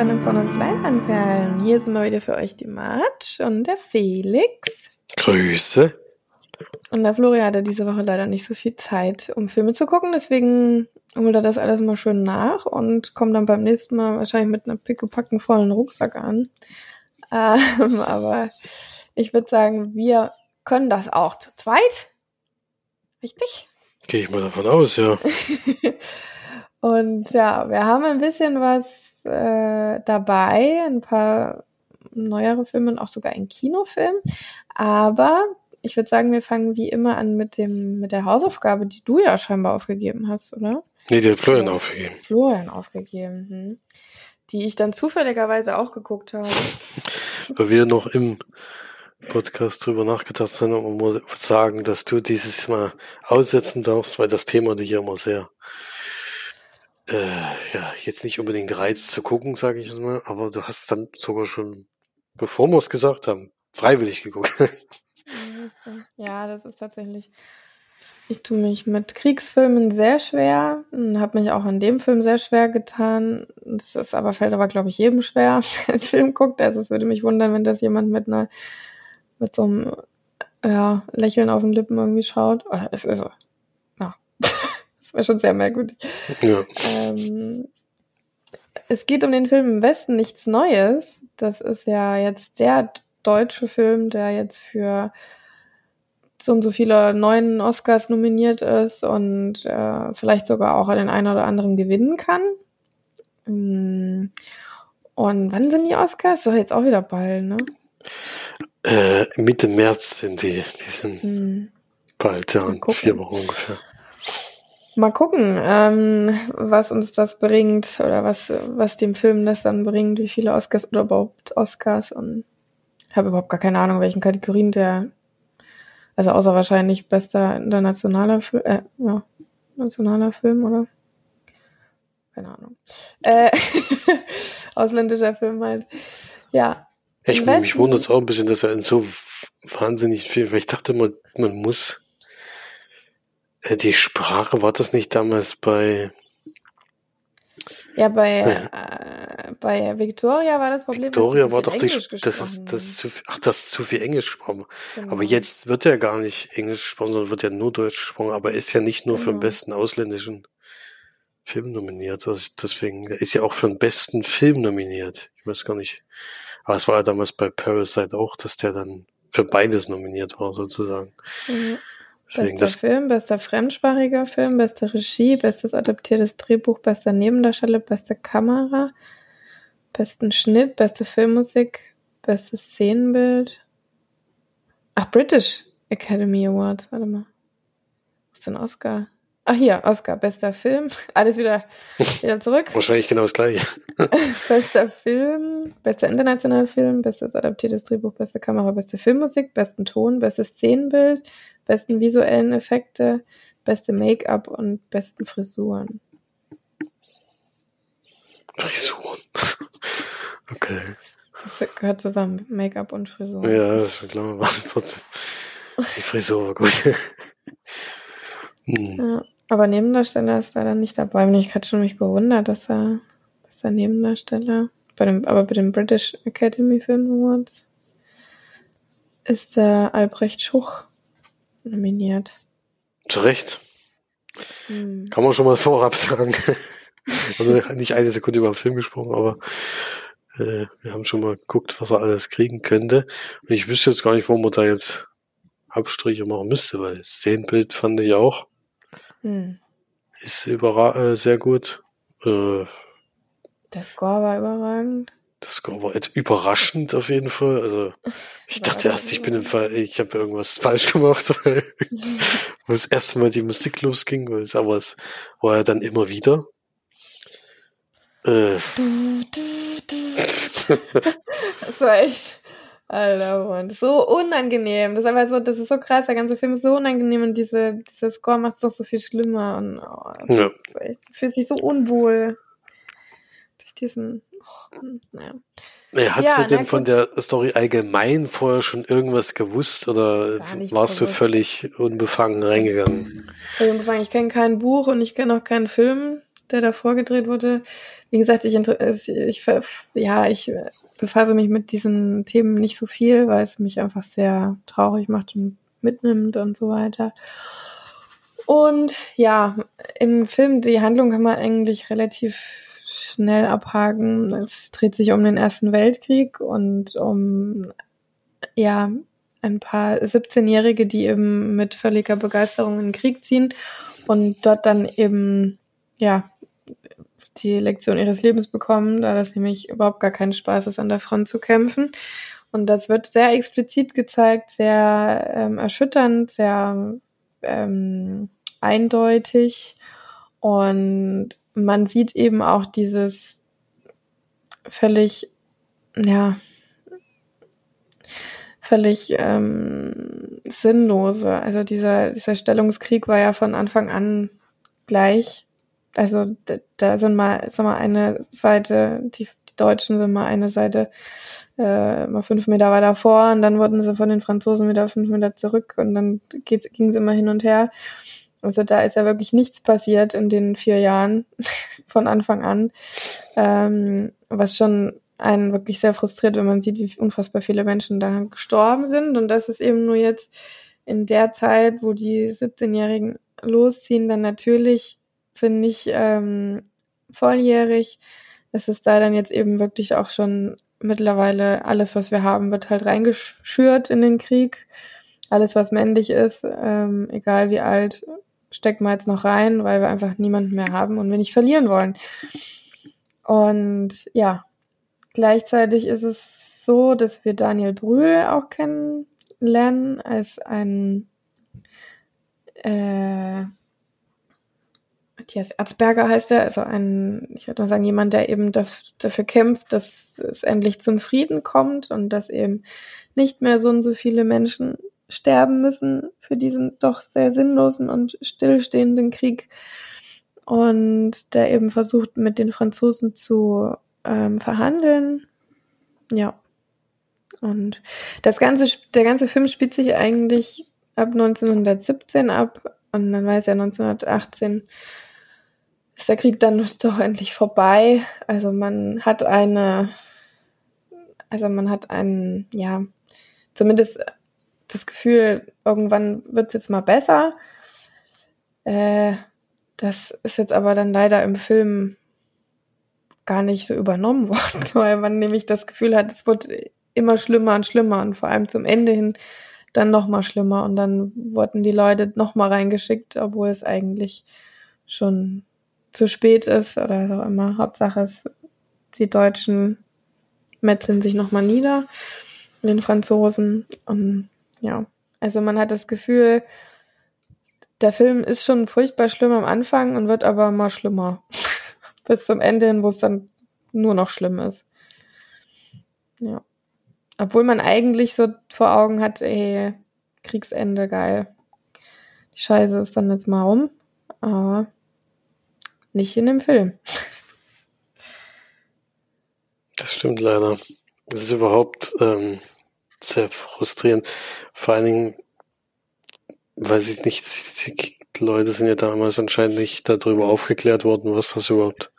Sendung von uns Leinwandperlen. Hier sind wir wieder für euch die March und der Felix. Grüße. Und der Florian hatte diese Woche leider nicht so viel Zeit, um Filme zu gucken, deswegen holt er das alles mal schön nach und kommt dann beim nächsten Mal wahrscheinlich mit einem pickepacken vollen Rucksack an. Ähm, aber ich würde sagen, wir können das auch zu zweit. Richtig? Gehe ich mal davon aus, ja. und ja, wir haben ein bisschen was äh, dabei, ein paar neuere Filme und auch sogar ein Kinofilm. Aber ich würde sagen, wir fangen wie immer an mit dem mit der Hausaufgabe, die du ja scheinbar aufgegeben hast, oder? Nee, die hat Florian ja, aufgegeben. Florian aufgegeben, hm. die ich dann zufälligerweise auch geguckt habe. Weil wir noch im Podcast drüber nachgedacht haben und muss sagen, dass du dieses Mal aussetzen darfst, weil das Thema dich ja immer sehr äh, ja, jetzt nicht unbedingt reizt zu gucken, sage ich mal, aber du hast dann sogar schon, bevor wir es gesagt haben, freiwillig geguckt. Ja, das ist tatsächlich. Ich tue mich mit Kriegsfilmen sehr schwer und habe mich auch an dem Film sehr schwer getan. Das ist aber fällt aber glaube ich jedem schwer, der den Film guckt. Also es würde mich wundern, wenn das jemand mit einer mit so einem ja, Lächeln auf den Lippen irgendwie schaut. Oder es ist so. Das wäre schon sehr merkwürdig. Ja. Ähm, es geht um den Film im Westen nichts Neues. Das ist ja jetzt der deutsche Film, der jetzt für so und so viele neuen Oscars nominiert ist und äh, vielleicht sogar auch den einen oder anderen gewinnen kann. Mm. Und wann sind die Oscars? Doch jetzt auch wieder bald, ne? Äh, Mitte März sind die. Die sind hm. bald, ja, in vier Wochen ungefähr. Mal gucken, ähm, was uns das bringt oder was, was dem Film das dann bringt, wie viele Oscars oder überhaupt Oscars und ich habe überhaupt gar keine Ahnung, welchen Kategorien der also außer wahrscheinlich bester internationaler Film, äh, ja, nationaler Film, oder? Keine Ahnung. Äh, ausländischer Film halt. Ja. Ich, mich wundert es auch ein bisschen, dass er in so wahnsinnig viel, weil ich dachte immer, man muss die Sprache, war das nicht damals bei ja, bei, äh, bei Victoria war das Problem. Victoria war doch die, das ist, das ist zu viel, ach, das ist zu viel Englisch gesprochen. Genau. Aber jetzt wird ja gar nicht Englisch gesprochen, sondern wird ja nur Deutsch gesprochen. Aber ist ja nicht nur genau. für den genau. besten ausländischen Film nominiert. Also deswegen ist ja auch für den besten Film nominiert. Ich weiß gar nicht. Aber es war ja damals bei Parasite auch, dass der dann für beides nominiert war, sozusagen. Mhm. Bester Film, bester fremdsprachiger Film, beste Regie, bestes adaptiertes Drehbuch, bester Nebendarsteller, beste Kamera, besten Schnitt, beste Filmmusik, bestes Szenenbild. Ach, British Academy Awards, warte mal. Wo ist denn Oscar? Ach hier, Oscar, bester Film. Alles wieder, wieder zurück. Wahrscheinlich genau das gleiche. bester Film, bester internationaler Film, bestes adaptiertes Drehbuch, beste Kamera, beste Filmmusik, besten Ton, bestes Szenenbild, besten visuellen Effekte, beste Make-up und besten Frisuren. Frisuren. okay. Das gehört zusammen, Make-up und Frisuren. Ja, das war klar, was trotzdem. Die Frisur war gut. hm. ja, aber Nebendarsteller ist leider nicht dabei. Ich hatte schon mich gewundert, dass er, dass er Nebendarsteller, bei dem, aber bei dem British Academy Film Awards ist der Albrecht Schuch nominiert. Zu Recht. Hm. Kann man schon mal vorab sagen. also nicht eine Sekunde über den Film gesprochen, aber äh, wir haben schon mal geguckt, was er alles kriegen könnte. Und ich wüsste jetzt gar nicht, wo man da jetzt Abstriche machen müsste, weil das Szenenbild fand ich auch. Hm. Ist äh, sehr gut. Äh, der Score war überragend. Das war jetzt überraschend auf jeden Fall. Also ich dachte erst, ich bin im Fall, ich habe irgendwas falsch gemacht, weil das erste Mal die Musik losging, aber es war ja dann immer wieder. Äh. das war echt, Alter, Mann, so unangenehm. Das ist einfach so, das ist so krass, der ganze Film ist so unangenehm und diese, dieser Score macht es doch so viel schlimmer und oh, ja. echt, fühlt sich so unwohl durch diesen naja. Ja, hast ja, du denn von der Story allgemein vorher schon irgendwas gewusst oder warst du völlig unbefangen reingegangen? Unbefangen. Ich kenne kein Buch und ich kenne auch keinen Film, der davor gedreht wurde. Wie gesagt, ich, ich, ja, ich befasse mich mit diesen Themen nicht so viel, weil es mich einfach sehr traurig macht und mitnimmt und so weiter. Und ja, im Film, die Handlung kann man eigentlich relativ schnell abhaken. Es dreht sich um den Ersten Weltkrieg und um, ja, ein paar 17-Jährige, die eben mit völliger Begeisterung in den Krieg ziehen und dort dann eben, ja, die Lektion ihres Lebens bekommen, da das nämlich überhaupt gar kein Spaß ist, an der Front zu kämpfen. Und das wird sehr explizit gezeigt, sehr ähm, erschütternd, sehr ähm, eindeutig. Und man sieht eben auch dieses völlig, ja, völlig ähm, sinnlose. Also dieser, dieser Stellungskrieg war ja von Anfang an gleich. Also da, da sind mal, sag mal, eine Seite, die, die Deutschen sind mal eine Seite äh, mal fünf Meter weiter vor und dann wurden sie von den Franzosen wieder fünf Meter zurück und dann ging es immer hin und her. Also da ist ja wirklich nichts passiert in den vier Jahren von Anfang an, ähm, was schon einen wirklich sehr frustriert, wenn man sieht, wie unfassbar viele Menschen da gestorben sind. Und das ist eben nur jetzt in der Zeit, wo die 17-Jährigen losziehen, dann natürlich sind nicht ähm, volljährig. Es ist da dann jetzt eben wirklich auch schon mittlerweile alles, was wir haben, wird halt reingeschürt in den Krieg. Alles, was männlich ist, ähm, egal wie alt, stecken wir jetzt noch rein, weil wir einfach niemanden mehr haben und wir nicht verlieren wollen. Und ja, gleichzeitig ist es so, dass wir Daniel Brühl auch kennenlernen als ein äh, Matthias Erzberger heißt er, also ein, ich würde mal sagen, jemand, der eben das, dafür kämpft, dass es endlich zum Frieden kommt und dass eben nicht mehr so und so viele Menschen sterben müssen für diesen doch sehr sinnlosen und stillstehenden Krieg. Und der eben versucht, mit den Franzosen zu ähm, verhandeln. Ja. Und das ganze, der ganze Film spielt sich eigentlich ab 1917 ab. Und dann war es ja 1918 ist der Krieg dann doch endlich vorbei. Also man hat eine, also man hat einen, ja, zumindest das Gefühl, irgendwann wird es jetzt mal besser. Äh, das ist jetzt aber dann leider im Film gar nicht so übernommen worden, weil man nämlich das Gefühl hat, es wird immer schlimmer und schlimmer und vor allem zum Ende hin dann noch mal schlimmer und dann wurden die Leute noch mal reingeschickt, obwohl es eigentlich schon zu spät ist oder so immer. Hauptsache ist, die Deutschen metzeln sich noch mal nieder, den Franzosen und ja, also man hat das Gefühl, der Film ist schon furchtbar schlimm am Anfang und wird aber immer schlimmer. Bis zum Ende hin, wo es dann nur noch schlimm ist. Ja. Obwohl man eigentlich so vor Augen hat, ey, Kriegsende, geil. Die Scheiße ist dann jetzt mal rum. Aber nicht in dem Film. Das stimmt leider. Das ist überhaupt ähm, sehr frustrierend. Vor allen Dingen, weiß ich nicht, die Leute sind ja damals anscheinend nicht darüber aufgeklärt worden, was das überhaupt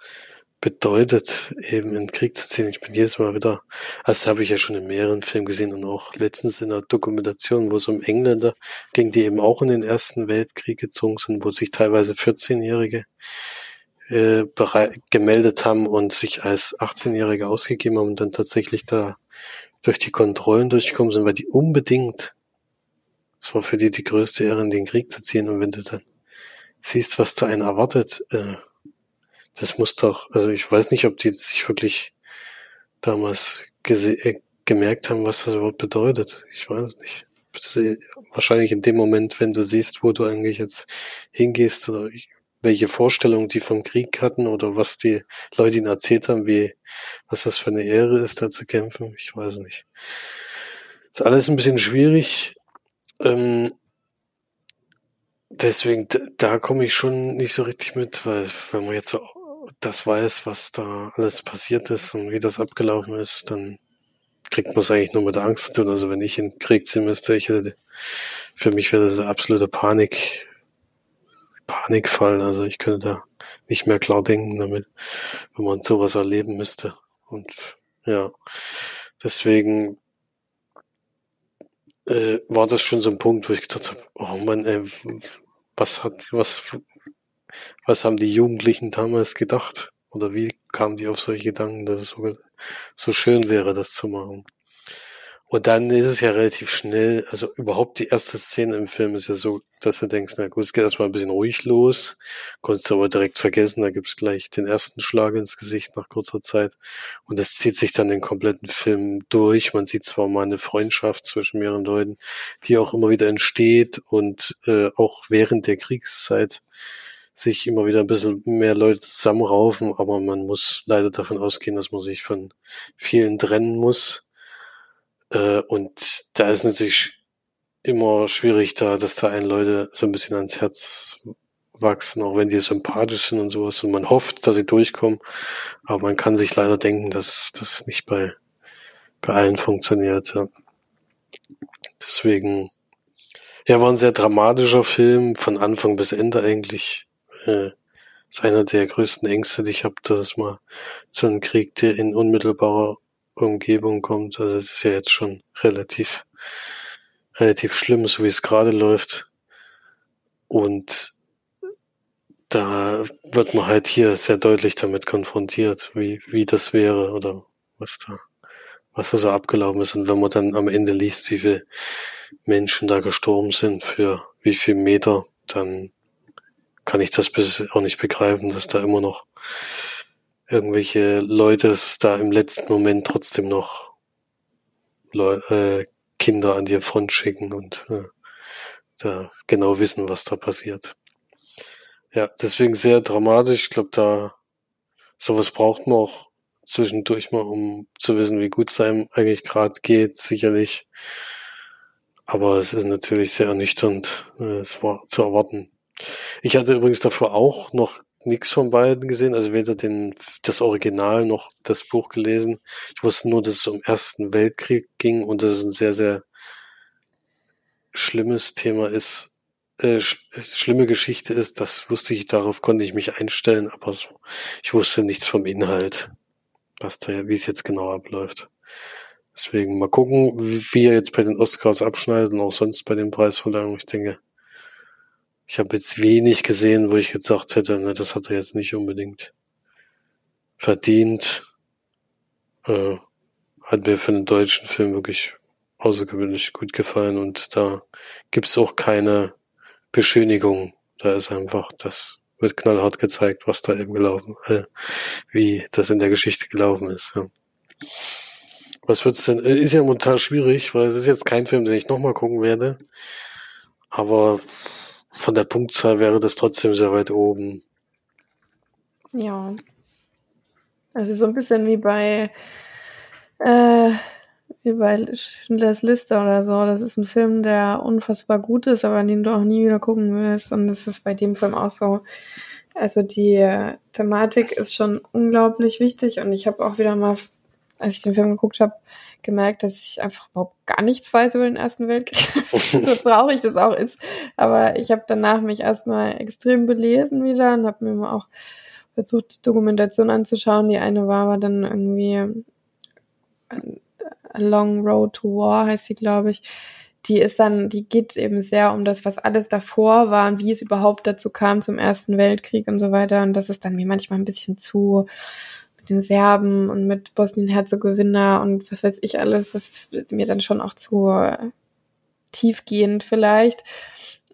bedeutet, eben in den Krieg zu ziehen. Ich bin jedes Mal wieder, also habe ich ja schon in mehreren Filmen gesehen und auch letztens in einer Dokumentation, wo es um Engländer ging, die eben auch in den Ersten Weltkrieg gezogen sind, wo sich teilweise 14-Jährige äh, gemeldet haben und sich als 18-Jährige ausgegeben haben und dann tatsächlich da durch die Kontrollen durchgekommen sind, weil die unbedingt, es war für die die größte Ehre, in den Krieg zu ziehen. Und wenn du dann siehst, was da einen erwartet, äh, das muss doch, also ich weiß nicht, ob die sich wirklich damals äh, gemerkt haben, was das Wort bedeutet. Ich weiß nicht. Wahrscheinlich in dem Moment, wenn du siehst, wo du eigentlich jetzt hingehst oder welche Vorstellungen die vom Krieg hatten oder was die Leute ihnen erzählt haben, wie, was das für eine Ehre ist, da zu kämpfen. Ich weiß nicht. Ist alles ein bisschen schwierig. Ähm, deswegen, da komme ich schon nicht so richtig mit, weil wenn man jetzt so das weiß, was da alles passiert ist und wie das abgelaufen ist, dann kriegt man es eigentlich nur mit Angst zu tun. Also wenn ich in den Krieg ziehen müsste, ich hätte, für mich wäre das eine absolute Panik, Panikfall. Also ich könnte da nicht mehr klar denken damit, wenn man sowas erleben müsste. Und ja, deswegen äh, war das schon so ein Punkt, wo ich gedacht habe, oh Mann, ey, was hat, was, was haben die Jugendlichen damals gedacht? Oder wie kamen die auf solche Gedanken, dass es so, so schön wäre, das zu machen? Und dann ist es ja relativ schnell, also überhaupt die erste Szene im Film ist ja so, dass du denkst, na gut, es geht erstmal ein bisschen ruhig los, konntest du aber direkt vergessen, da gibt's gleich den ersten Schlag ins Gesicht nach kurzer Zeit. Und das zieht sich dann den kompletten Film durch. Man sieht zwar mal eine Freundschaft zwischen mehreren Leuten, die auch immer wieder entsteht und äh, auch während der Kriegszeit sich immer wieder ein bisschen mehr Leute zusammenraufen, aber man muss leider davon ausgehen, dass man sich von vielen trennen muss äh, und da ist natürlich immer schwierig da, dass da einen Leute so ein bisschen ans Herz wachsen, auch wenn die sympathisch sind und sowas. Und man hofft, dass sie durchkommen. Aber man kann sich leider denken, dass das nicht bei, bei allen funktioniert. Ja. Deswegen, ja, war ein sehr dramatischer Film, von Anfang bis Ende eigentlich. Äh, ist einer der größten Ängste, die ich habe, dass es mal zu einem Krieg, der in unmittelbarer Umgebung kommt. Also es ist ja jetzt schon relativ, relativ schlimm, so wie es gerade läuft. Und da wird man halt hier sehr deutlich damit konfrontiert, wie, wie das wäre oder was da, was da so abgelaufen ist. Und wenn man dann am Ende liest, wie viele Menschen da gestorben sind für wie viel Meter, dann kann ich das auch nicht begreifen, dass da immer noch irgendwelche Leute es da im letzten Moment trotzdem noch Leu äh, Kinder an die Front schicken und äh, da genau wissen, was da passiert. Ja, deswegen sehr dramatisch. Ich glaube, da sowas braucht man auch zwischendurch mal, um zu wissen, wie gut es einem eigentlich gerade geht, sicherlich. Aber es ist natürlich sehr ernüchternd, äh, es war zu erwarten. Ich hatte übrigens davor auch noch nichts von beiden gesehen, also weder den, das Original noch das Buch gelesen. Ich wusste nur, dass es um Ersten Weltkrieg ging und dass es ein sehr, sehr schlimmes Thema ist, äh, sch schlimme Geschichte ist. Das wusste ich, darauf konnte ich mich einstellen, aber so, ich wusste nichts vom Inhalt, was da, wie es jetzt genau abläuft. Deswegen mal gucken, wie, wie er jetzt bei den Oscars abschneidet und auch sonst bei den Preisverleihungen. Ich denke, ich habe jetzt wenig gesehen, wo ich gesagt hätte, ne, das hat er jetzt nicht unbedingt verdient. Äh, hat mir für einen deutschen Film wirklich außergewöhnlich gut gefallen und da gibt's auch keine Beschönigung. Da ist einfach, das wird knallhart gezeigt, was da eben gelaufen, äh, wie das in der Geschichte gelaufen ist. Ja. Was wird's denn? Äh, ist ja momentan schwierig, weil es ist jetzt kein Film, den ich nochmal gucken werde. Aber von der Punktzahl wäre das trotzdem sehr weit oben. Ja. Also so ein bisschen wie bei äh, wie bei Schindlers Liste oder so. Das ist ein Film, der unfassbar gut ist, aber den du auch nie wieder gucken willst. Und das ist bei dem Film auch so. Also die Thematik ist schon unglaublich wichtig und ich habe auch wieder mal, als ich den Film geguckt habe, gemerkt, dass ich einfach überhaupt gar nichts weiß über den Ersten Weltkrieg. so traurig das auch ist. Aber ich habe danach mich erstmal extrem belesen wieder und habe mir mal auch versucht, Dokumentation anzuschauen. Die eine war aber dann irgendwie A Long Road to War, heißt sie, glaube ich. Die ist dann, die geht eben sehr um das, was alles davor war und wie es überhaupt dazu kam zum Ersten Weltkrieg und so weiter. Und das ist dann mir manchmal ein bisschen zu den Serben und mit Bosnien-Herzegowina und was weiß ich alles, das ist mir dann schon auch zu äh, tiefgehend vielleicht.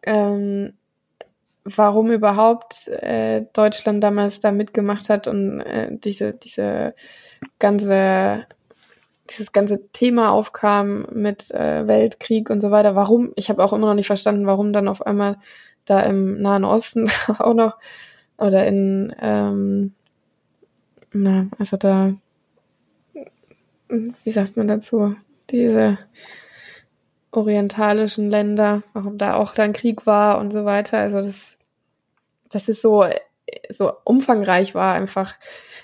Ähm, warum überhaupt äh, Deutschland damals da mitgemacht hat und äh, diese, diese ganze, dieses ganze Thema aufkam mit äh, Weltkrieg und so weiter. Warum? Ich habe auch immer noch nicht verstanden, warum dann auf einmal da im Nahen Osten auch noch oder in ähm, na, also da, wie sagt man dazu, diese orientalischen Länder, warum da auch dann Krieg war und so weiter. Also das, das ist so, so umfangreich war einfach,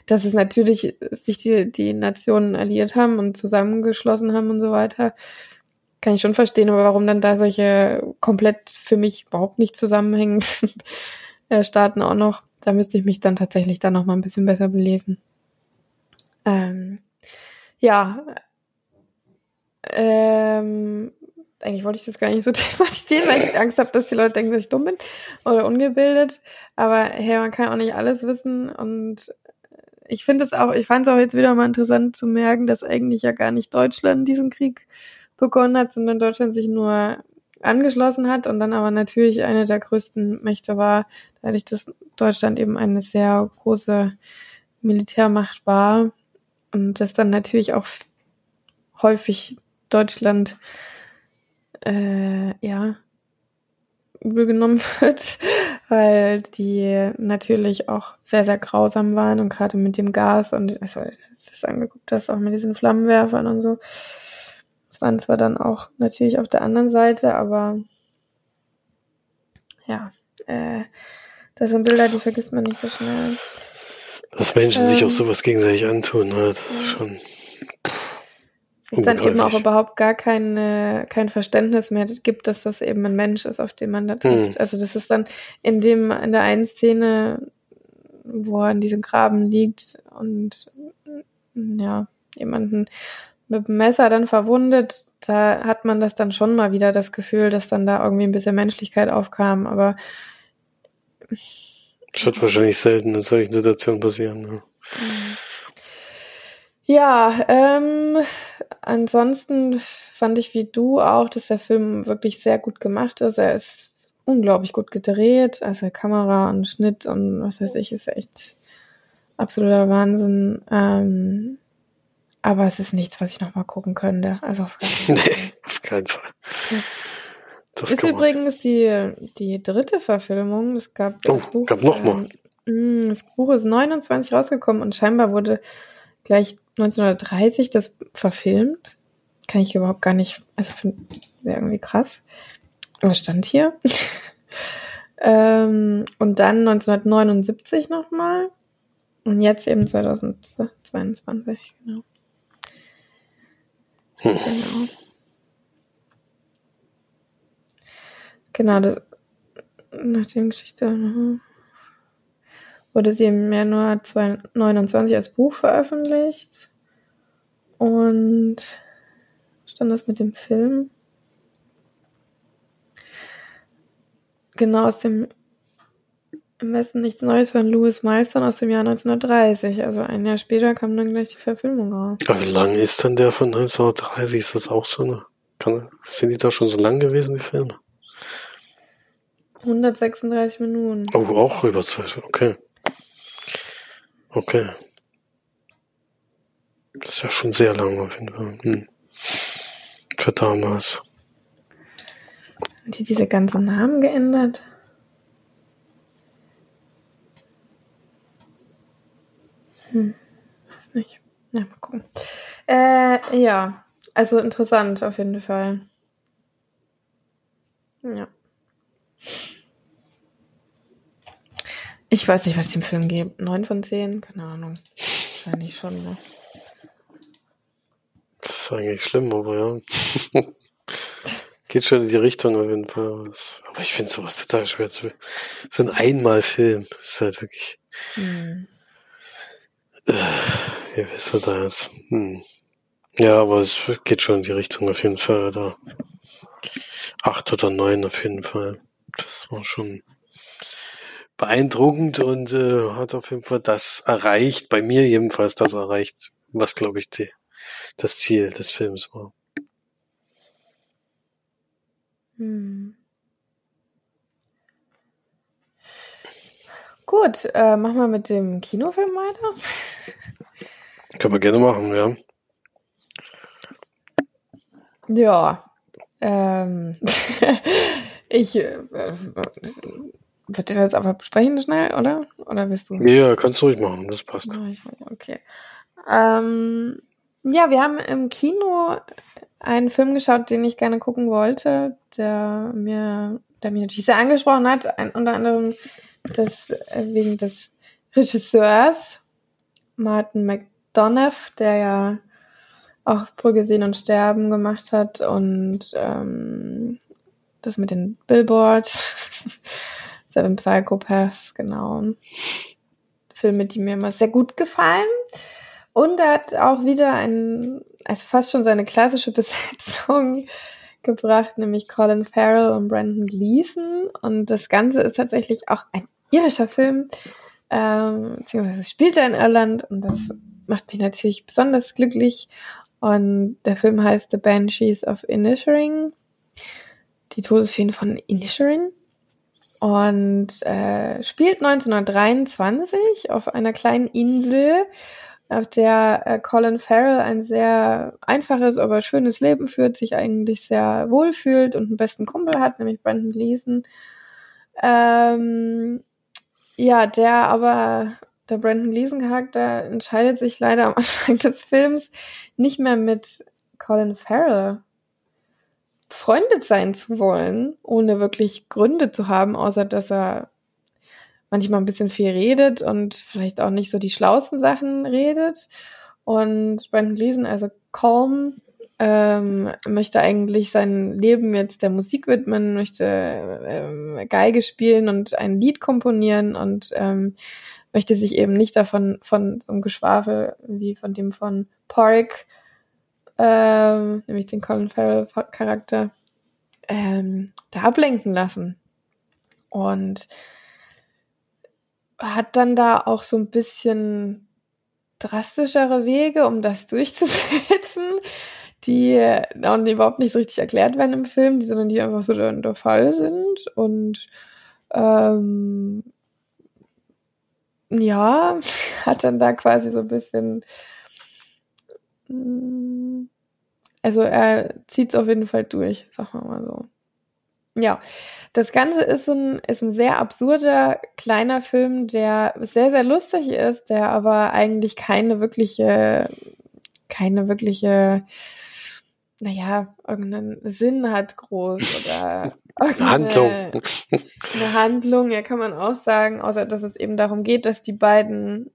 dass es natürlich sich die, die Nationen alliiert haben und zusammengeschlossen haben und so weiter. Kann ich schon verstehen, aber warum dann da solche komplett für mich überhaupt nicht zusammenhängenden Staaten auch noch da müsste ich mich dann tatsächlich dann noch mal ein bisschen besser belesen. Ähm, ja, ähm, eigentlich wollte ich das gar nicht so thematisieren, weil ich Angst habe, dass die Leute denken, dass ich dumm bin oder ungebildet. Aber hey, man kann auch nicht alles wissen und ich finde es auch, ich fand es auch jetzt wieder mal interessant zu merken, dass eigentlich ja gar nicht Deutschland diesen Krieg begonnen hat, sondern Deutschland sich nur angeschlossen hat und dann aber natürlich eine der größten Mächte war, dadurch, dass Deutschland eben eine sehr große Militärmacht war und dass dann natürlich auch häufig Deutschland äh, ja übel genommen wird, weil die natürlich auch sehr, sehr grausam waren und gerade mit dem Gas und also das angeguckt hast, auch mit diesen Flammenwerfern und so. Waren zwar dann auch natürlich auf der anderen Seite, aber ja, äh, das sind Bilder, die vergisst man nicht so schnell. Dass Menschen ähm, sich auch ähm, sowas gegenseitig antun, halt, ja. schon es dann eben auch überhaupt gar kein, kein Verständnis mehr gibt, dass das eben ein Mensch ist, auf den man da trifft. Hm. Also das ist dann in dem, in der einen Szene, wo er in diesem Graben liegt und ja, jemanden mit dem Messer dann verwundet, da hat man das dann schon mal wieder das Gefühl, dass dann da irgendwie ein bisschen Menschlichkeit aufkam, aber das wird wahrscheinlich selten in solchen Situationen passieren. Ne? Mhm. Ja, ähm, ansonsten fand ich wie du auch, dass der Film wirklich sehr gut gemacht ist. Er ist unglaublich gut gedreht, also Kamera und Schnitt und was weiß ich, ist echt absoluter Wahnsinn. Ähm, aber es ist nichts, was ich nochmal gucken könnte. Also auf keinen Fall. nee, auf keinen Fall. Das ist übrigens die, die dritte Verfilmung. Es gab oh, das Buch, gab noch mal. Ähm, das Buch ist 29 rausgekommen und scheinbar wurde gleich 1930 das verfilmt. Kann ich überhaupt gar nicht, also wäre irgendwie krass. Was stand hier? ähm, und dann 1979 nochmal. Und jetzt eben 2022, genau. Genau. Genau, das, nach der Geschichte. Ne? wurde sie im Januar 2029 als Buch veröffentlicht. Und stand das mit dem Film? Genau aus dem im Westen nichts Neues von Louis Meistern aus dem Jahr 1930. Also ein Jahr später kam dann gleich die Verfilmung raus. Aber wie lang ist denn der von 1930? Ist das auch so eine? Kann, sind die da schon so lang gewesen, die Filme? 136 Minuten. Oh, auch über zwei, okay. Okay. Das ist ja schon sehr lang auf jeden Fall. Hm. Für damals. Haben die diese ganzen Namen geändert? Hm, weiß nicht. Ja, mal gucken. Äh, ja, also interessant auf jeden Fall. Ja. Ich weiß nicht, was dem Film gibt. Neun von zehn? Keine Ahnung. Wahrscheinlich schon, ne? Das ist eigentlich schlimm, aber ja. Geht schon in die Richtung auf jeden Fall. Aber ich finde sowas total schwer zu. So ein Einmalfilm ist halt wirklich. Hm. Wie wisst ihr da jetzt? Hm. Ja, aber es geht schon in die Richtung auf jeden Fall. Da acht oder neun auf jeden Fall. Das war schon beeindruckend und äh, hat auf jeden Fall das erreicht, bei mir jedenfalls das erreicht, was glaube ich die, das Ziel des Films war. Hm. Gut, äh, machen wir mit dem Kinofilm weiter. Können wir gerne machen, ja. Ja. Ähm, ich äh, wird ihr das aber besprechen schnell, oder? Oder willst du? Ja, kannst du ruhig machen, das passt. Okay. Ähm, ja, wir haben im Kino einen Film geschaut, den ich gerne gucken wollte, der mir, der mir natürlich sehr angesprochen hat, ein, unter anderem das, äh, wegen des Regisseurs Martin McDonough, der ja auch Brügge sehen und sterben gemacht hat und ähm, das mit den Billboards. Seven Psychopaths, genau. Filme, die mir immer sehr gut gefallen. Und er hat auch wieder ein, also fast schon seine klassische Besetzung gebracht, nämlich Colin Farrell und Brandon Gleeson. Und das Ganze ist tatsächlich auch ein irischer Film, ähm, beziehungsweise spielt er in Irland und das macht mich natürlich besonders glücklich. Und der Film heißt The Banshees of Inisherin. Die Todesfeen von Inisherin. Und äh, spielt 1923 auf einer kleinen Insel, auf der äh, Colin Farrell ein sehr einfaches, aber schönes Leben führt, sich eigentlich sehr wohl fühlt und einen besten Kumpel hat, nämlich Brandon Gleason. Ähm, ja, der aber, der Brandon Gleason Charakter entscheidet sich leider am Anfang des Films nicht mehr mit Colin Farrell befreundet sein zu wollen, ohne wirklich Gründe zu haben, außer dass er manchmal ein bisschen viel redet und vielleicht auch nicht so die schlauesten Sachen redet. Und Brandon Gleason, also Calm, ähm, möchte eigentlich sein Leben jetzt der Musik widmen, möchte ähm, Geige spielen und ein Lied komponieren und ähm, möchte sich eben nicht davon von so einem Geschwafel wie von dem von Park, ähm, nämlich den Colin Farrell Charakter, ähm, da ablenken lassen. Und hat dann da auch so ein bisschen drastischere Wege, um das durchzusetzen, die auch überhaupt nicht so richtig erklärt werden im Film, die, sondern die einfach so der, der Fall sind. Und ähm, ja, hat dann da quasi so ein bisschen. Mm, also er zieht es auf jeden Fall durch, sagen wir mal so. Ja, das Ganze ist ein, ist ein sehr absurder kleiner Film, der sehr, sehr lustig ist, der aber eigentlich keine wirkliche, keine wirkliche, naja, irgendeinen Sinn hat groß oder eine Handlung. Eine Handlung, ja, kann man auch sagen, außer dass es eben darum geht, dass die beiden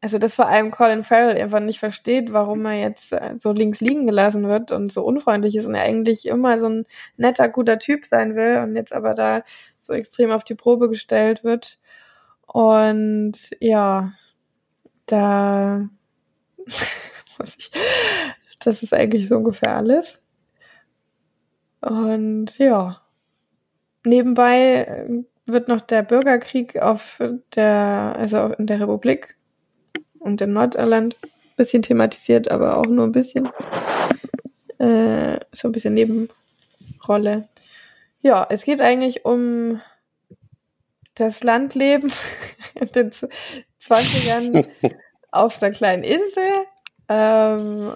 also dass vor allem Colin Farrell einfach nicht versteht, warum er jetzt äh, so links liegen gelassen wird und so unfreundlich ist und er eigentlich immer so ein netter, guter Typ sein will und jetzt aber da so extrem auf die Probe gestellt wird. Und ja, da muss ich, das ist eigentlich so ungefähr alles. Und ja, nebenbei wird noch der Bürgerkrieg auf der, also in der Republik und in Nordirland ein bisschen thematisiert, aber auch nur ein bisschen. Äh, so ein bisschen Nebenrolle. Ja, es geht eigentlich um das Landleben in den 20ern auf einer kleinen Insel, ähm,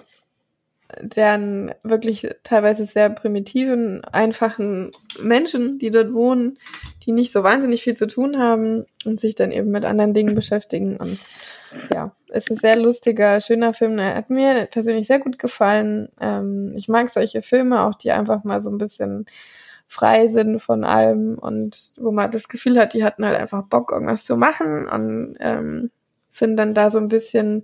deren wirklich teilweise sehr primitiven, einfachen Menschen, die dort wohnen, die nicht so wahnsinnig viel zu tun haben und sich dann eben mit anderen Dingen beschäftigen und ja, ist ein sehr lustiger, schöner Film. Er hat mir persönlich sehr gut gefallen. Ähm, ich mag solche Filme auch, die einfach mal so ein bisschen frei sind von allem und wo man das Gefühl hat, die hatten halt einfach Bock, irgendwas zu machen und ähm, sind dann da so ein bisschen,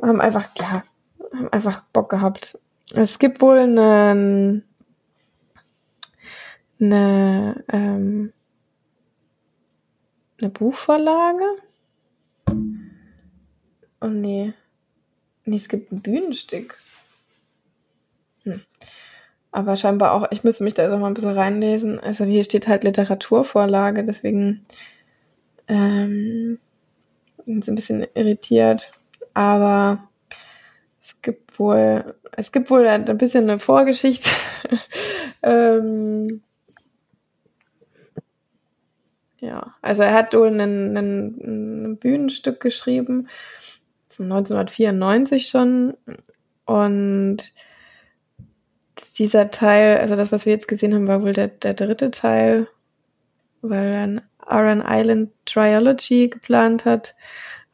haben einfach, ja, haben einfach Bock gehabt. Es gibt wohl eine, eine, ähm, eine Buchvorlage Oh nee. Nee, es gibt ein Bühnenstück. Hm. Aber scheinbar auch, ich müsste mich da jetzt auch mal ein bisschen reinlesen. Also hier steht halt Literaturvorlage, deswegen ähm, bin ich ein bisschen irritiert. Aber es gibt wohl, es gibt wohl ein bisschen eine Vorgeschichte. ähm, ja, also er hat wohl ein, ein, ein Bühnenstück geschrieben 1994 schon. Und dieser Teil, also das, was wir jetzt gesehen haben, war wohl der, der dritte Teil, weil er ein Aran Island Triology geplant hat.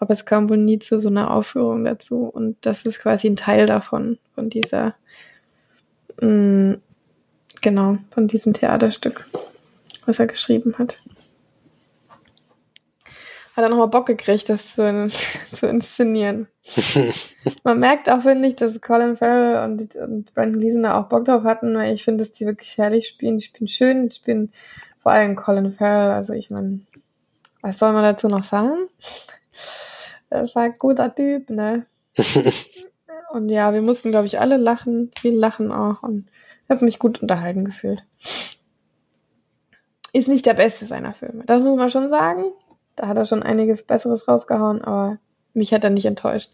Aber es kam wohl nie zu so einer Aufführung dazu. Und das ist quasi ein Teil davon, von dieser, mh, mm, genau, von diesem Theaterstück, was er geschrieben hat hat er nochmal Bock gekriegt, das zu, zu inszenieren. Man merkt auch, finde ich, dass Colin Farrell und, und Brandon Gleason da auch Bock drauf hatten, weil ich finde, dass die wirklich herrlich spielen. Die spielen schön, die spielen vor allem Colin Farrell. Also ich meine, was soll man dazu noch sagen? Das war ein guter Typ, ne? und ja, wir mussten, glaube ich, alle lachen, viel lachen auch und habe mich gut unterhalten gefühlt. Ist nicht der beste seiner Filme, das muss man schon sagen. Da hat er schon einiges Besseres rausgehauen, aber mich hat er nicht enttäuscht.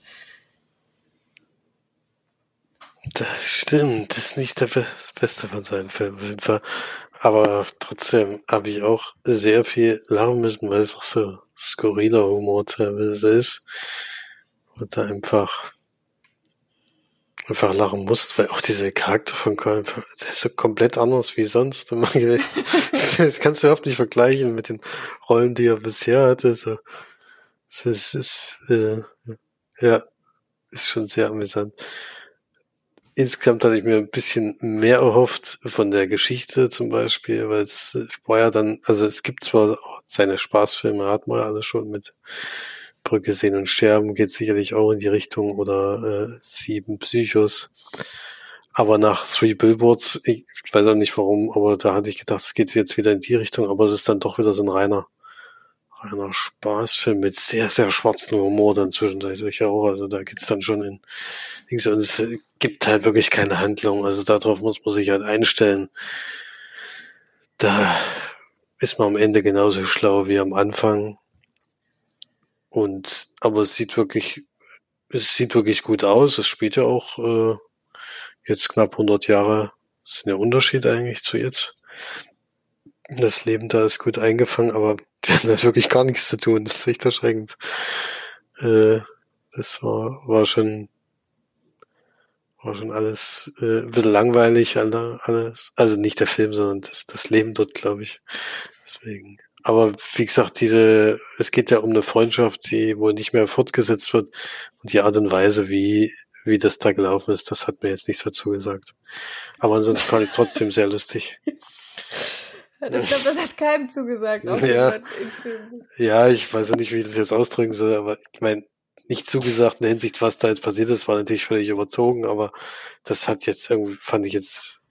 Das stimmt, das ist nicht der Beste von seinen Filmen auf jeden Fall. Aber trotzdem habe ich auch sehr viel lachen müssen, weil es auch so skurriler Humor teilweise ist. Und da einfach, einfach lachen musst, weil auch dieser Charakter von Colin der ist so komplett anders wie sonst. das kannst du überhaupt nicht vergleichen mit den Rollen, die er bisher hatte. So, das ist, äh, ja, ist schon sehr amüsant. Insgesamt hatte ich mir ein bisschen mehr erhofft von der Geschichte zum Beispiel, weil es war ja dann, also es gibt zwar seine Spaßfilme, hat man alle schon mit Brücke sehen und sterben, geht sicherlich auch in die Richtung oder äh, sieben Psychos. Aber nach Three Billboards, ich weiß auch nicht warum, aber da hatte ich gedacht, es geht jetzt wieder in die Richtung, aber es ist dann doch wieder so ein reiner reiner Spaßfilm mit sehr, sehr schwarzem Humor dann zwischendurch auch. Also da geht's dann schon in und es gibt halt wirklich keine Handlung. Also darauf muss man sich halt einstellen. Da ist man am Ende genauso schlau wie am Anfang. Und aber es sieht wirklich, es sieht wirklich gut aus. Es spielt ja auch äh, jetzt knapp 100 Jahre. Das ist ein Unterschied eigentlich zu jetzt. Das Leben da ist gut eingefangen, aber die haben halt wirklich gar nichts zu tun. Das ist echt erschreckend. Äh, das war, war schon, war schon alles äh, ein bisschen langweilig, alles. Also nicht der Film, sondern das, das Leben dort, glaube ich. Deswegen. Aber wie gesagt, diese, es geht ja um eine Freundschaft, die wohl nicht mehr fortgesetzt wird. Und die Art und Weise, wie, wie das da gelaufen ist, das hat mir jetzt nicht so zugesagt. Aber ansonsten fand ich es trotzdem sehr lustig. Ich glaube, das hat keinem zugesagt. Ja. ja, ich weiß auch nicht, wie ich das jetzt ausdrücken soll, aber ich meine, nicht zugesagt in der Hinsicht, was da jetzt passiert ist, war natürlich völlig überzogen, aber das hat jetzt irgendwie, fand ich jetzt,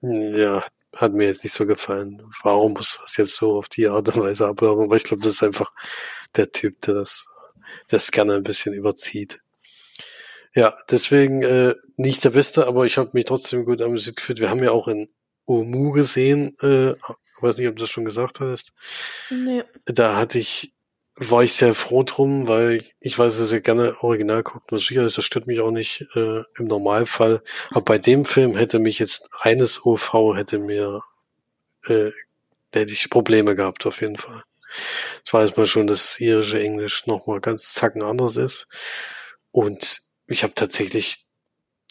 ja, hat mir jetzt nicht so gefallen. Warum muss das jetzt so auf die Art und Weise ablaufen? Aber ich glaube, das ist einfach der Typ, der das, das gerne ein bisschen überzieht. Ja, deswegen äh, nicht der Beste, aber ich habe mich trotzdem gut amüsiert gefühlt. Wir haben ja auch in Omu gesehen, äh, weiß nicht, ob du das schon gesagt hast. Nee. Da hatte ich, war ich sehr froh drum, weil ich weiß, dass ihr gerne original guckt, was sicher ist, das stört mich auch nicht äh, im Normalfall. Aber bei dem Film hätte mich jetzt reines OV hätte mir äh, hätte ich Probleme gehabt auf jeden Fall. Das weiß man schon, dass das irische Englisch nochmal ganz zacken anders ist. Und ich habe tatsächlich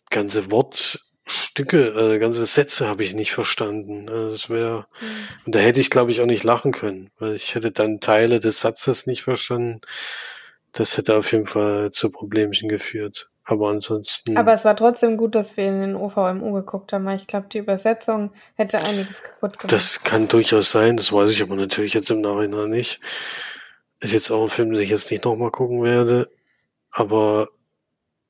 ganze Wort Stücke, äh, ganze Sätze habe ich nicht verstanden. Also das wäre, mhm. und da hätte ich glaube ich auch nicht lachen können, weil ich hätte dann Teile des Satzes nicht verstanden. Das hätte auf jeden Fall zu Problemchen geführt. Aber ansonsten. Aber es war trotzdem gut, dass wir in den OVMU geguckt haben, weil ich glaube, die Übersetzung hätte einiges kaputt gemacht. Das kann durchaus sein, das weiß ich aber natürlich jetzt im Nachhinein nicht. Ist jetzt auch ein Film, den ich jetzt nicht nochmal gucken werde. Aber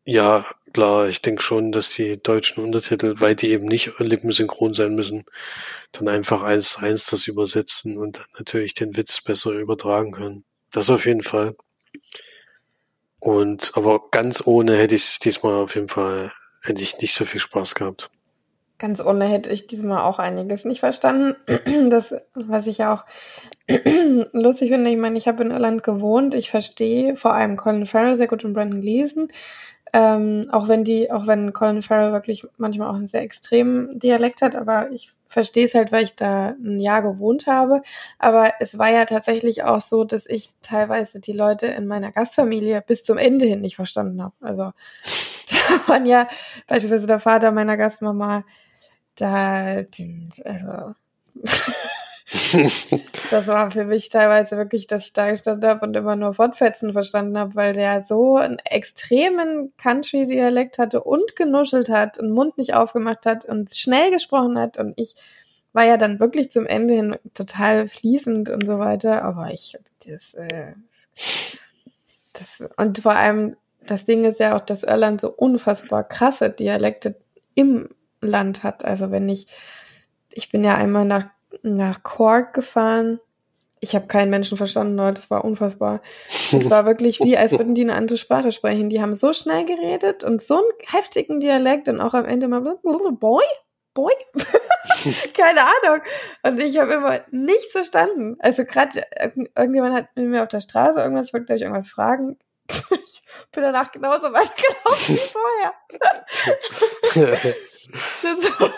ja, klar, ich denke schon, dass die deutschen Untertitel, weil die eben nicht lippensynchron sein müssen, dann einfach eins zu eins das übersetzen und dann natürlich den Witz besser übertragen können. Das auf jeden Fall. Und aber ganz ohne hätte ich diesmal auf jeden Fall hätte ich nicht so viel Spaß gehabt. Ganz ohne hätte ich diesmal auch einiges nicht verstanden. Das, was ich ja auch lustig finde, ich meine, ich habe in Irland gewohnt, ich verstehe vor allem Colin Farrell sehr gut und Brandon Gleason. Ähm, auch wenn die, auch wenn Colin Farrell wirklich manchmal auch einen sehr extremen Dialekt hat, aber ich verstehe es halt, weil ich da ein Jahr gewohnt habe. Aber es war ja tatsächlich auch so, dass ich teilweise die Leute in meiner Gastfamilie bis zum Ende hin nicht verstanden habe. Also da waren ja beispielsweise der Vater meiner Gastmama, da, also das war für mich teilweise wirklich, dass ich da gestanden habe und immer nur Fortfetzen verstanden habe, weil der so einen extremen Country-Dialekt hatte und genuschelt hat und Mund nicht aufgemacht hat und schnell gesprochen hat. Und ich war ja dann wirklich zum Ende hin total fließend und so weiter. Aber ich, das, äh, das und vor allem, das Ding ist ja auch, dass Irland so unfassbar krasse Dialekte im Land hat. Also wenn ich, ich bin ja einmal nach nach Cork gefahren ich habe keinen Menschen verstanden, Leute, das war unfassbar. Es war wirklich wie, als würden die eine andere Sprache sprechen. Die haben so schnell geredet und so einen heftigen Dialekt und auch am Ende mal Boy, Boy? Keine Ahnung. Und ich habe immer nichts verstanden. Also gerade irgendjemand hat mit mir auf der Straße irgendwas, ich wollte glaube ich irgendwas fragen. ich bin danach genauso weit gelaufen wie vorher. das,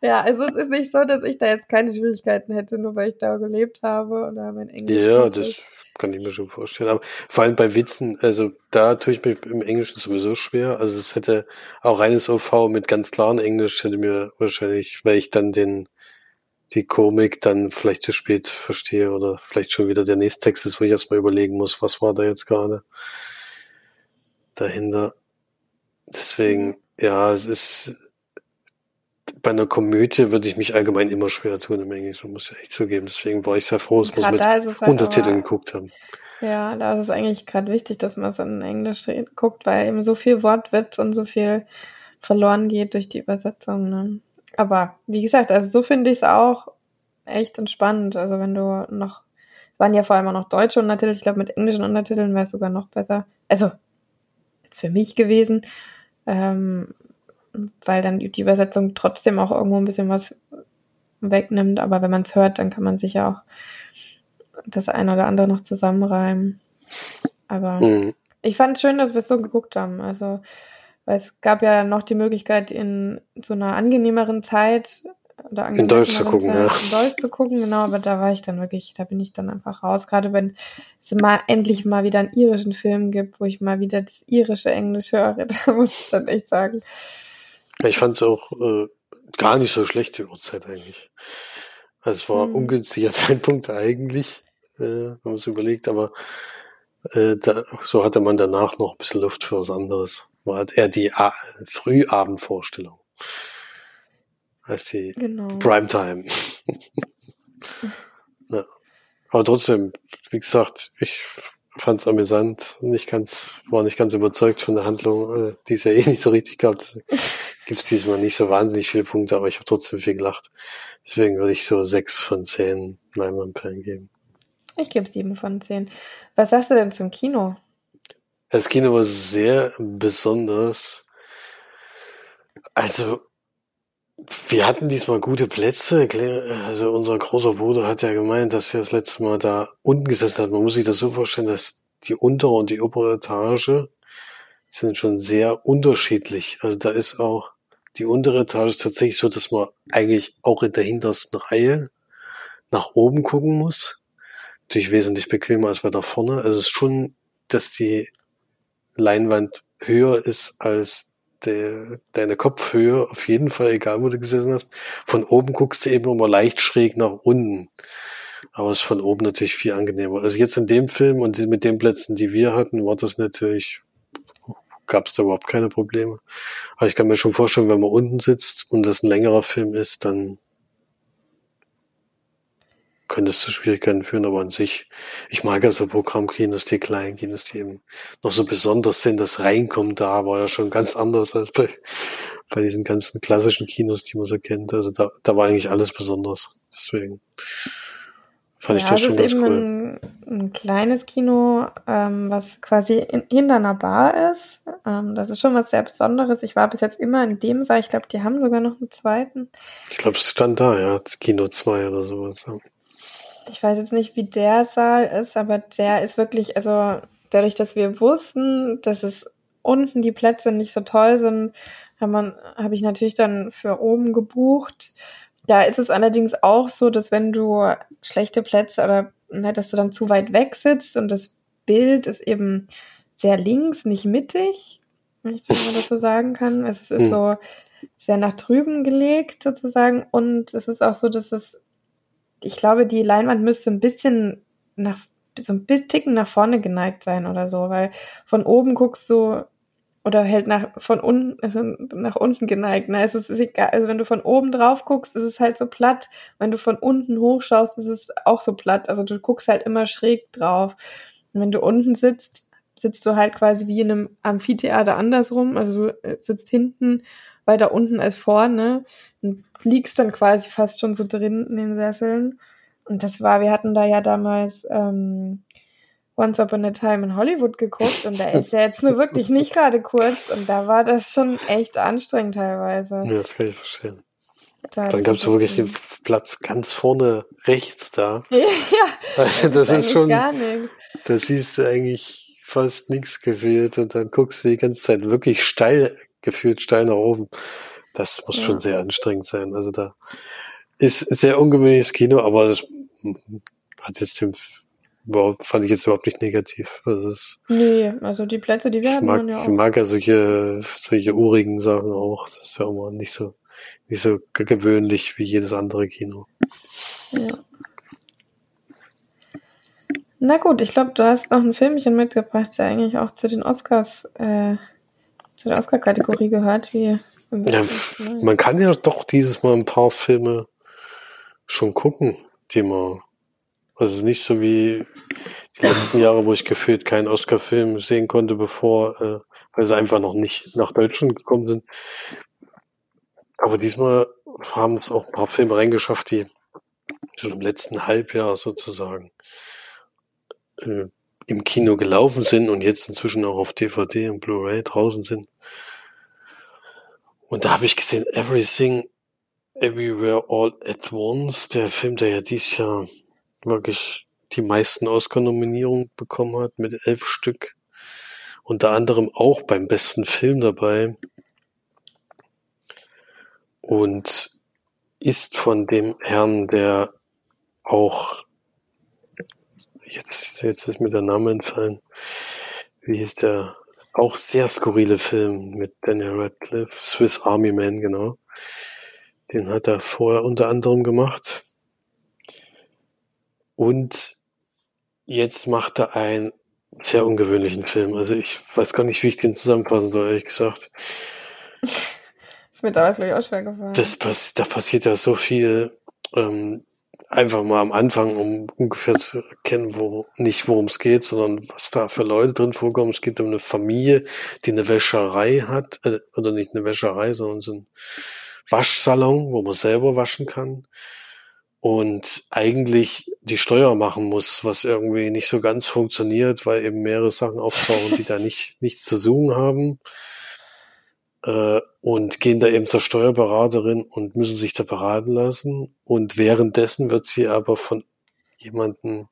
ja, also es ist nicht so, dass ich da jetzt keine Schwierigkeiten hätte, nur weil ich da gelebt habe oder mein Englisch. Ja, das ist. kann ich mir schon vorstellen. Aber vor allem bei Witzen, also da tue ich mir im Englischen sowieso schwer. Also es hätte auch reines OV mit ganz klaren Englisch hätte mir wahrscheinlich, weil ich dann den die Komik dann vielleicht zu spät verstehe oder vielleicht schon wieder der nächste Text ist, wo ich erstmal überlegen muss, was war da jetzt gerade dahinter. Deswegen, mhm. ja, es ist bei einer Komödie würde ich mich allgemein immer schwer tun im Englischen, muss ich echt zugeben. Deswegen war ich sehr froh, dass wir mit halt Untertiteln aber, geguckt haben. Ja, da ist es eigentlich gerade wichtig, dass man es in Englisch guckt, weil eben so viel Wortwitz und so viel verloren geht durch die Übersetzung. Ne? Aber wie gesagt, also so finde ich es auch echt entspannend. Also wenn du noch, waren ja vor allem auch noch deutsche Untertitel, ich glaube mit englischen Untertiteln wäre es sogar noch besser. Also, jetzt für mich gewesen. Ähm, weil dann die Übersetzung trotzdem auch irgendwo ein bisschen was wegnimmt. Aber wenn man es hört, dann kann man sich ja auch das eine oder andere noch zusammenreimen. Aber mhm. ich fand es schön, dass wir es so geguckt haben. Also, weil es gab ja noch die Möglichkeit, in so einer angenehmeren Zeit oder in Deutsch zu gucken, Zeit, ja. In Deutsch zu gucken, genau, aber da war ich dann wirklich, da bin ich dann einfach raus. Gerade wenn es mal endlich mal wieder einen irischen Film gibt, wo ich mal wieder das irische Englisch höre, da muss ich dann echt sagen, ich fand es auch äh, gar nicht so schlecht, die Uhrzeit eigentlich. Also es war mhm. ungünstiger Zeitpunkt eigentlich, äh, wenn man es überlegt, aber äh, da, so hatte man danach noch ein bisschen Luft für was anderes. Man hat eher die A Frühabendvorstellung als die genau. Primetime. ja. Aber trotzdem, wie gesagt, ich fand es amüsant. Nicht ganz, war nicht ganz überzeugt von der Handlung, äh, die es ja eh nicht so richtig gab. Gibt es diesmal nicht so wahnsinnig viele Punkte, aber ich habe trotzdem viel gelacht. Deswegen würde ich so sechs von zehn Leinwandperlen geben. Ich gebe sieben von zehn. Was sagst du denn zum Kino? Das Kino war sehr besonders. Also, wir hatten diesmal gute Plätze. Also unser großer Bruder hat ja gemeint, dass er das letzte Mal da unten gesessen hat. Man muss sich das so vorstellen, dass die untere und die obere Etage sind schon sehr unterschiedlich. Also da ist auch die untere Etage tatsächlich so, dass man eigentlich auch in der hintersten Reihe nach oben gucken muss. Natürlich wesentlich bequemer als weiter vorne. Also es ist schon, dass die Leinwand höher ist als der, deine Kopfhöhe auf jeden Fall, egal wo du gesessen hast. Von oben guckst du eben immer leicht schräg nach unten. Aber es ist von oben natürlich viel angenehmer. Also jetzt in dem Film und mit den Plätzen, die wir hatten, war das natürlich, gab es da überhaupt keine Probleme. Aber ich kann mir schon vorstellen, wenn man unten sitzt und das ein längerer Film ist, dann könnte es zu Schwierigkeiten führen, aber an sich, ich mag ja so Programmkinos, die kleinen Kinos, die eben noch so besonders sind. Das Reinkommen da war ja schon ganz anders als bei, bei diesen ganzen klassischen Kinos, die man so kennt. Also da, da war eigentlich alles besonders. Deswegen fand ja, ich das schon ganz cool. Ein, ein kleines Kino, ähm, was quasi in, hinter einer Bar ist. Ähm, das ist schon was sehr Besonderes. Ich war bis jetzt immer in dem Saal. Ich glaube, die haben sogar noch einen zweiten. Ich glaube, es stand da, ja, das Kino 2 oder sowas. Ja ich weiß jetzt nicht, wie der Saal ist, aber der ist wirklich, also dadurch, dass wir wussten, dass es unten die Plätze nicht so toll sind, habe hab ich natürlich dann für oben gebucht. Da ist es allerdings auch so, dass wenn du schlechte Plätze oder ne, dass du dann zu weit weg sitzt und das Bild ist eben sehr links, nicht mittig, wenn ich das mal dazu sagen kann. Es ist hm. so sehr nach drüben gelegt sozusagen und es ist auch so, dass es ich glaube, die Leinwand müsste ein bisschen nach, so ein bisschen Ticken nach vorne geneigt sein oder so, weil von oben guckst du oder hält nach, von unten, also nach unten geneigt, ne? Es ist, ist egal, also wenn du von oben drauf guckst, ist es halt so platt. Wenn du von unten hochschaust, ist es auch so platt. Also du guckst halt immer schräg drauf. Und wenn du unten sitzt, sitzt du halt quasi wie in einem Amphitheater andersrum. Also du äh, sitzt hinten weiter unten als vorne und liegst dann quasi fast schon so drin in den Sesseln. Und das war, wir hatten da ja damals ähm, Once Upon a Time in Hollywood geguckt und der ist ja jetzt nur wirklich nicht gerade kurz und da war das schon echt anstrengend teilweise. Ja, das kann ich verstehen. Da Dann gab's wirklich den Platz ganz vorne rechts da. ja, also das, ist, ist schon, da siehst du eigentlich fast nichts gefühlt und dann guckst du die ganze Zeit wirklich steil, gefühlt steil nach oben. Das muss ja. schon sehr anstrengend sein. Also da ist sehr ungewöhnliches Kino, aber das hat jetzt den überhaupt, fand ich jetzt überhaupt nicht negativ. Also es, nee, also die Plätze, die wir hatten, mag, ja auch. Ich mag ja solche, solche urigen Sachen auch. Das ist ja immer nicht so, nicht so gewöhnlich wie jedes andere Kino. Ja. Na gut, ich glaube, du hast noch ein Filmchen mitgebracht, der eigentlich auch zu den Oscars, äh, zu der Oscar-Kategorie gehört, wie. Ja, man kann ja doch dieses Mal ein paar Filme schon gucken, die man also nicht so wie die letzten Jahre, wo ich gefühlt keinen Oscar-Film sehen konnte, bevor, äh, weil sie einfach noch nicht nach Deutschland gekommen sind. Aber diesmal haben es auch ein paar Filme reingeschafft, die schon im letzten Halbjahr sozusagen äh, im Kino gelaufen sind und jetzt inzwischen auch auf DVD und Blu-ray draußen sind. Und da habe ich gesehen, Everything Everywhere All at Once, der Film, der ja dieses Jahr wirklich die meisten Oscar-Nominierungen bekommen hat mit elf Stück. Unter anderem auch beim besten Film dabei. Und ist von dem Herrn, der auch jetzt, jetzt ist mir der Name entfallen. Wie hieß der? Auch sehr skurrile Film mit Daniel Radcliffe, Swiss Army Man, genau. Den hat er vorher unter anderem gemacht. Und jetzt macht er einen sehr ungewöhnlichen Film. Also ich weiß gar nicht, wie ich den zusammenfassen soll, ehrlich gesagt. ist mir damals, glaube ich, auch schwer gefallen. Das, da passiert ja so viel. Ähm, einfach mal am Anfang, um ungefähr zu erkennen, wo, nicht worum es geht, sondern was da für Leute drin vorkommen. Es geht um eine Familie, die eine Wäscherei hat, äh, oder nicht eine Wäscherei, sondern so ein Waschsalon, wo man selber waschen kann und eigentlich die Steuer machen muss, was irgendwie nicht so ganz funktioniert, weil eben mehrere Sachen auftauchen, die da nicht nichts zu suchen haben. Äh, und gehen da eben zur Steuerberaterin und müssen sich da beraten lassen. Und währenddessen wird sie aber von jemandem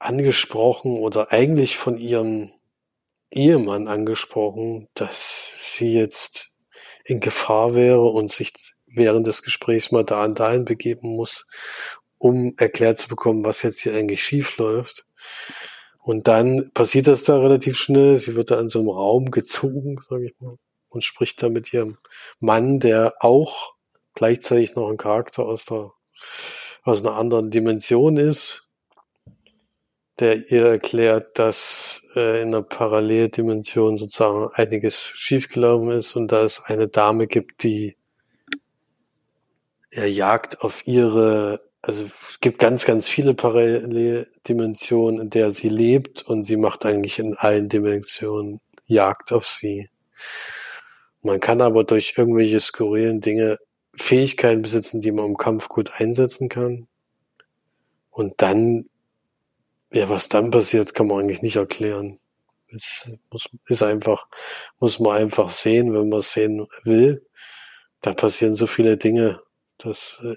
angesprochen oder eigentlich von ihrem Ehemann angesprochen, dass sie jetzt in Gefahr wäre und sich während des Gesprächs mal da und dahin begeben muss, um erklärt zu bekommen, was jetzt hier eigentlich schief läuft. Und dann passiert das da relativ schnell. Sie wird da in so einem Raum gezogen, sage ich mal, und spricht da mit ihrem Mann, der auch gleichzeitig noch ein Charakter aus der aus einer anderen Dimension ist, der ihr erklärt, dass äh, in einer Paralleldimension sozusagen einiges schiefgelaufen ist und da es eine Dame gibt, die er jagt auf ihre, also es gibt ganz, ganz viele Paralleldimensionen, in der sie lebt und sie macht eigentlich in allen Dimensionen Jagd auf sie. Man kann aber durch irgendwelche skurrilen Dinge Fähigkeiten besitzen, die man im Kampf gut einsetzen kann. Und dann, ja, was dann passiert, kann man eigentlich nicht erklären. Es muss, ist einfach, muss man einfach sehen, wenn man es sehen will. Da passieren so viele Dinge, das äh,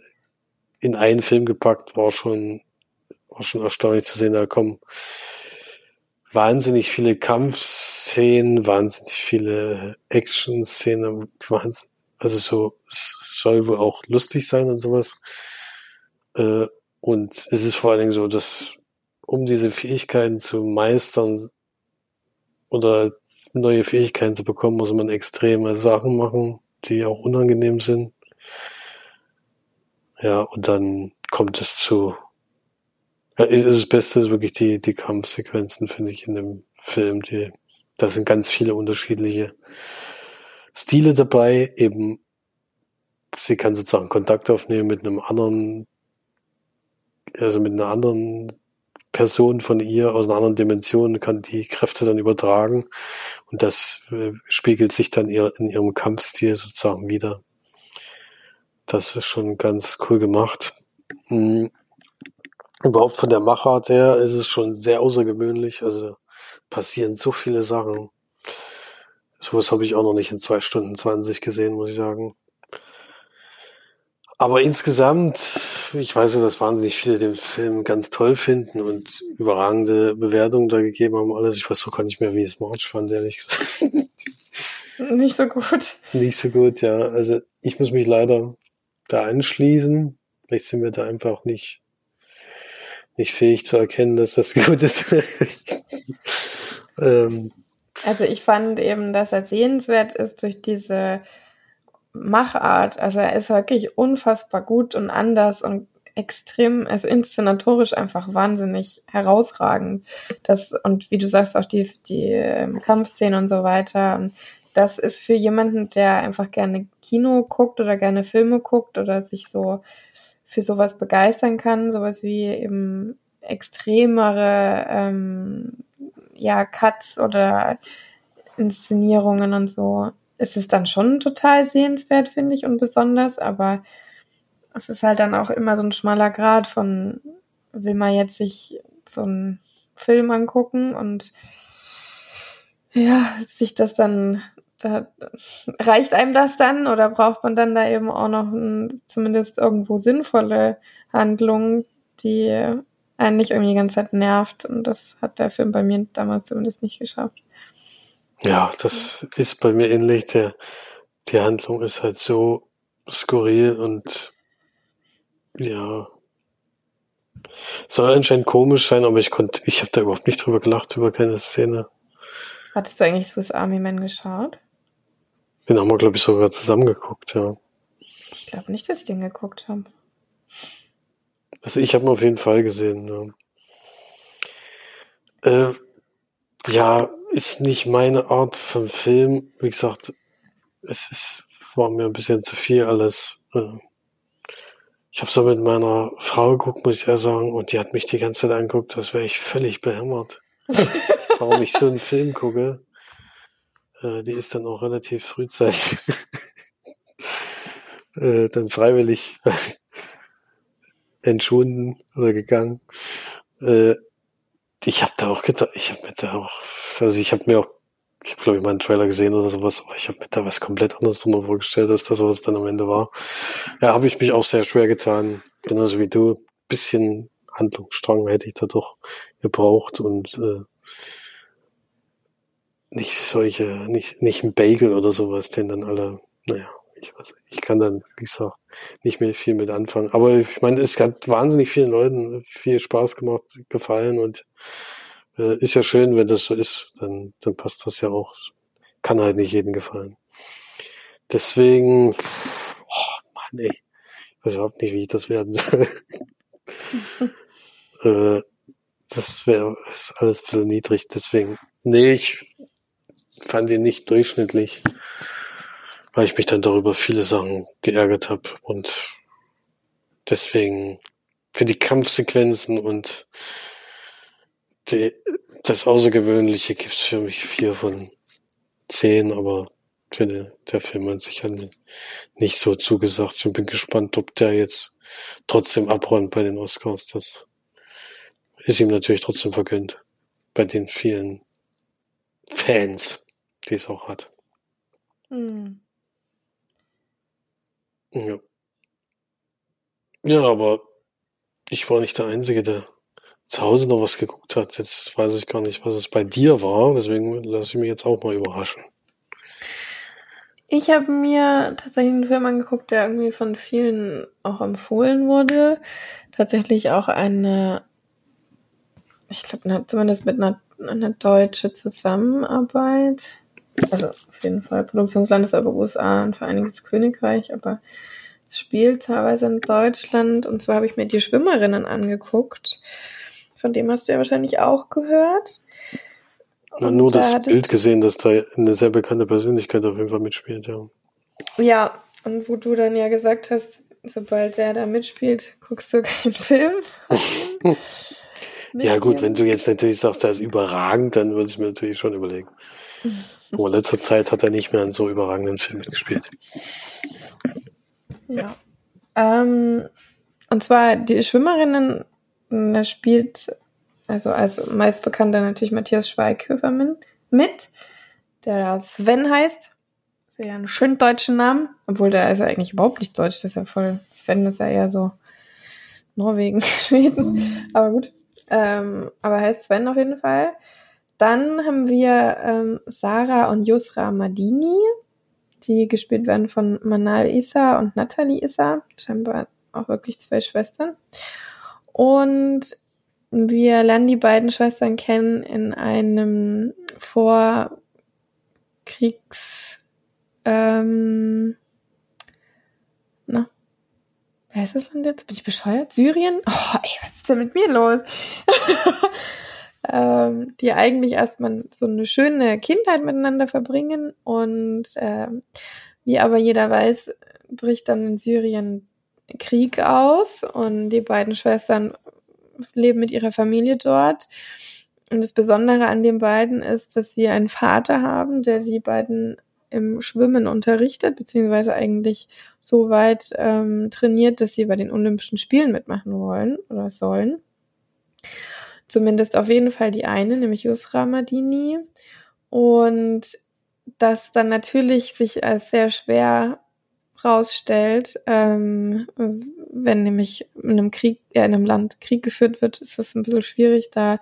in einen Film gepackt war schon, war schon erstaunlich zu sehen. Da kommen wahnsinnig viele Kampfszenen, wahnsinnig viele Action-Szenen, also so, es soll wohl auch lustig sein und sowas. Äh, und es ist vor allen Dingen so, dass um diese Fähigkeiten zu meistern oder neue Fähigkeiten zu bekommen, muss man extreme Sachen machen, die auch unangenehm sind. Ja, und dann kommt es zu. Ja, ist das Beste ist wirklich die, die Kampfsequenzen, finde ich, in dem Film. Die, da sind ganz viele unterschiedliche Stile dabei. Eben, sie kann sozusagen Kontakt aufnehmen mit einem anderen, also mit einer anderen Person von ihr aus einer anderen Dimension, kann die Kräfte dann übertragen. Und das äh, spiegelt sich dann in ihrem Kampfstil sozusagen wieder. Das ist schon ganz cool gemacht. mh, überhaupt von der Machart her ist es schon sehr außergewöhnlich. Also passieren so viele Sachen. Sowas habe ich auch noch nicht in zwei Stunden 20 gesehen, muss ich sagen. Aber insgesamt, ich weiß ja, dass wahnsinnig viele den Film ganz toll finden und überragende Bewertungen da gegeben haben. Alles. Ich weiß auch gar nicht mehr, wie es March fand, ehrlich gesagt. Nicht so gut. Nicht so gut, ja. Also ich muss mich leider da anschließen. Vielleicht sind wir da einfach nicht, nicht fähig zu erkennen, dass das gut ist. ähm, also ich fand eben, dass er sehenswert ist durch diese Machart. Also er ist wirklich unfassbar gut und anders und extrem, also inszenatorisch einfach wahnsinnig herausragend. Das, und wie du sagst, auch die, die ähm, Kampfszenen und so weiter. Und das ist für jemanden, der einfach gerne Kino guckt oder gerne Filme guckt oder sich so für sowas begeistern kann, sowas wie eben extremere ähm, ja, Cuts oder Inszenierungen und so, ist es dann schon total sehenswert, finde ich, und besonders, aber es ist halt dann auch immer so ein schmaler Grad von, will man jetzt sich so einen Film angucken und ja, sich das dann, da, reicht einem das dann oder braucht man dann da eben auch noch ein, zumindest irgendwo sinnvolle Handlung, die einen nicht irgendwie die ganze Zeit nervt und das hat der Film bei mir damals zumindest nicht geschafft. Ja, das ist bei mir ähnlich. Der, die Handlung ist halt so skurril und ja, soll anscheinend komisch sein, aber ich konnte, ich habe da überhaupt nicht drüber gelacht, über keine Szene. Hattest du eigentlich Swiss Army Man geschaut? Den haben wir, glaube ich, sogar zusammengeguckt, ja. Ich glaube nicht, dass ich den geguckt habe. Also ich habe ihn auf jeden Fall gesehen, ja. Äh, ja, ist nicht meine Art von Film. Wie gesagt, es ist, war mir ein bisschen zu viel alles. Äh, ich habe so mit meiner Frau geguckt, muss ich ja sagen, und die hat mich die ganze Zeit angeguckt, das wäre ich völlig behämmert. Warum ich so einen Film gucke. Äh, die ist dann auch relativ frühzeitig äh, dann freiwillig entschwunden oder gegangen. Äh, ich habe da auch gedacht, ich habe mir da auch, also ich habe mir auch, ich habe glaube ich mal einen Trailer gesehen oder sowas, aber ich habe mir da was komplett anderes drüber vorgestellt, als das, was dann am Ende war. Ja, habe ich mich auch sehr schwer getan, genauso wie du. Bisschen Handlungsstrang hätte ich da doch gebraucht und äh, nicht solche, nicht, nicht ein Bagel oder sowas, den dann alle, naja, ich, weiß, ich kann dann, wie gesagt, nicht mehr viel mit anfangen. Aber ich meine, es hat wahnsinnig vielen Leuten viel Spaß gemacht, gefallen und äh, ist ja schön, wenn das so ist, dann, dann passt das ja auch. Kann halt nicht jedem gefallen. Deswegen, oh Mann, ey, ich weiß überhaupt nicht, wie ich das werden soll. äh, das wäre alles ein bisschen niedrig, deswegen, nee, ich fand ihn nicht durchschnittlich weil ich mich dann darüber viele Sachen geärgert habe und deswegen für die Kampfsequenzen und die, das Außergewöhnliche gibt's für mich vier von zehn, aber finde, der Film hat sich nicht so zugesagt. Ich bin gespannt, ob der jetzt trotzdem abräumt bei den Oscars. Das ist ihm natürlich trotzdem vergönnt. Bei den vielen Fans, die es auch hat. Hm. Ja. Ja, aber ich war nicht der Einzige, der zu Hause noch was geguckt hat. Jetzt weiß ich gar nicht, was es bei dir war. Deswegen lasse ich mich jetzt auch mal überraschen. Ich habe mir tatsächlich einen Film angeguckt, der irgendwie von vielen auch empfohlen wurde. Tatsächlich auch eine, ich glaube, zumindest mit einer, einer deutsche Zusammenarbeit also auf jeden Fall Produktionsland ist aber USA und Vereinigtes Königreich, aber es spielt teilweise in Deutschland. Und zwar habe ich mir die Schwimmerinnen angeguckt. Von dem hast du ja wahrscheinlich auch gehört. Ja, nur da das Bild gesehen, dass da eine sehr bekannte Persönlichkeit auf jeden Fall mitspielt, ja. Ja, und wo du dann ja gesagt hast, sobald der da mitspielt, guckst du keinen Film. ja, gut, wenn du jetzt natürlich sagst, der ist überragend, dann würde ich mir natürlich schon überlegen. Aber in letzter Zeit hat er nicht mehr in so überragenden Filmen gespielt. Ja. Ähm, und zwar die Schwimmerinnen, da spielt also als meist bekannter natürlich Matthias Schweighöfer mit, der Sven heißt. Das ist ja einen schön deutschen Namen, obwohl der ist ja eigentlich überhaupt nicht deutsch, das ist ja voll, Sven ist ja eher so Norwegen, Schweden, aber gut. Ähm, aber heißt Sven auf jeden Fall. Dann haben wir ähm, Sarah und Yusra Madini, die gespielt werden von Manal Issa und Natalie Issa. Scheinbar auch wirklich zwei Schwestern. Und wir lernen die beiden Schwestern kennen in einem Vorkriegs, ähm, na, wer ist das Land jetzt? Bin ich bescheuert? Syrien? Oh, ey, was ist denn mit mir los? ähm, die eigentlich erstmal so eine schöne Kindheit miteinander verbringen und ähm, wie aber jeder weiß, bricht dann in Syrien Krieg aus und die beiden Schwestern leben mit ihrer Familie dort. Und das Besondere an den beiden ist, dass sie einen Vater haben, der sie beiden im Schwimmen unterrichtet, beziehungsweise eigentlich so weit ähm, trainiert, dass sie bei den Olympischen Spielen mitmachen wollen oder sollen. Zumindest auf jeden Fall die eine, nämlich Yusra Madini. Und das dann natürlich sich als sehr schwer rausstellt, ähm, wenn nämlich in einem Krieg, ja, in einem Land Krieg geführt wird, ist das ein bisschen schwierig, da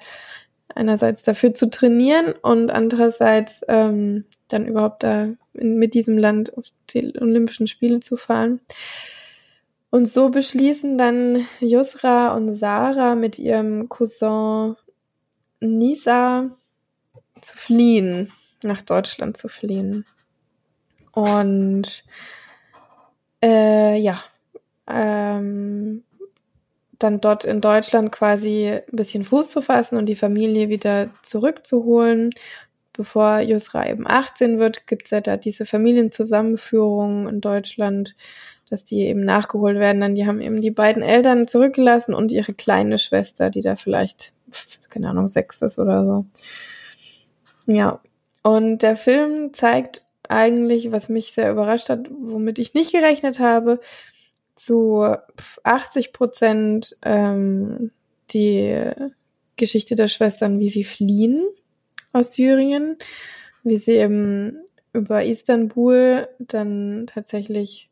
einerseits dafür zu trainieren und andererseits ähm, dann überhaupt da in, mit diesem Land auf die Olympischen Spiele zu fahren. Und so beschließen dann Yusra und Sarah mit ihrem Cousin Nisa zu fliehen, nach Deutschland zu fliehen. Und äh, ja, ähm, dann dort in Deutschland quasi ein bisschen Fuß zu fassen und die Familie wieder zurückzuholen. Bevor Yusra eben 18 wird, gibt es ja da diese Familienzusammenführung in Deutschland, dass die eben nachgeholt werden. Dann die haben eben die beiden Eltern zurückgelassen und ihre kleine Schwester, die da vielleicht, keine Ahnung, sechs ist oder so. Ja. Und der Film zeigt eigentlich, was mich sehr überrascht hat, womit ich nicht gerechnet habe, zu 80 Prozent ähm, die Geschichte der Schwestern, wie sie fliehen aus Syrien, wie sie eben über Istanbul dann tatsächlich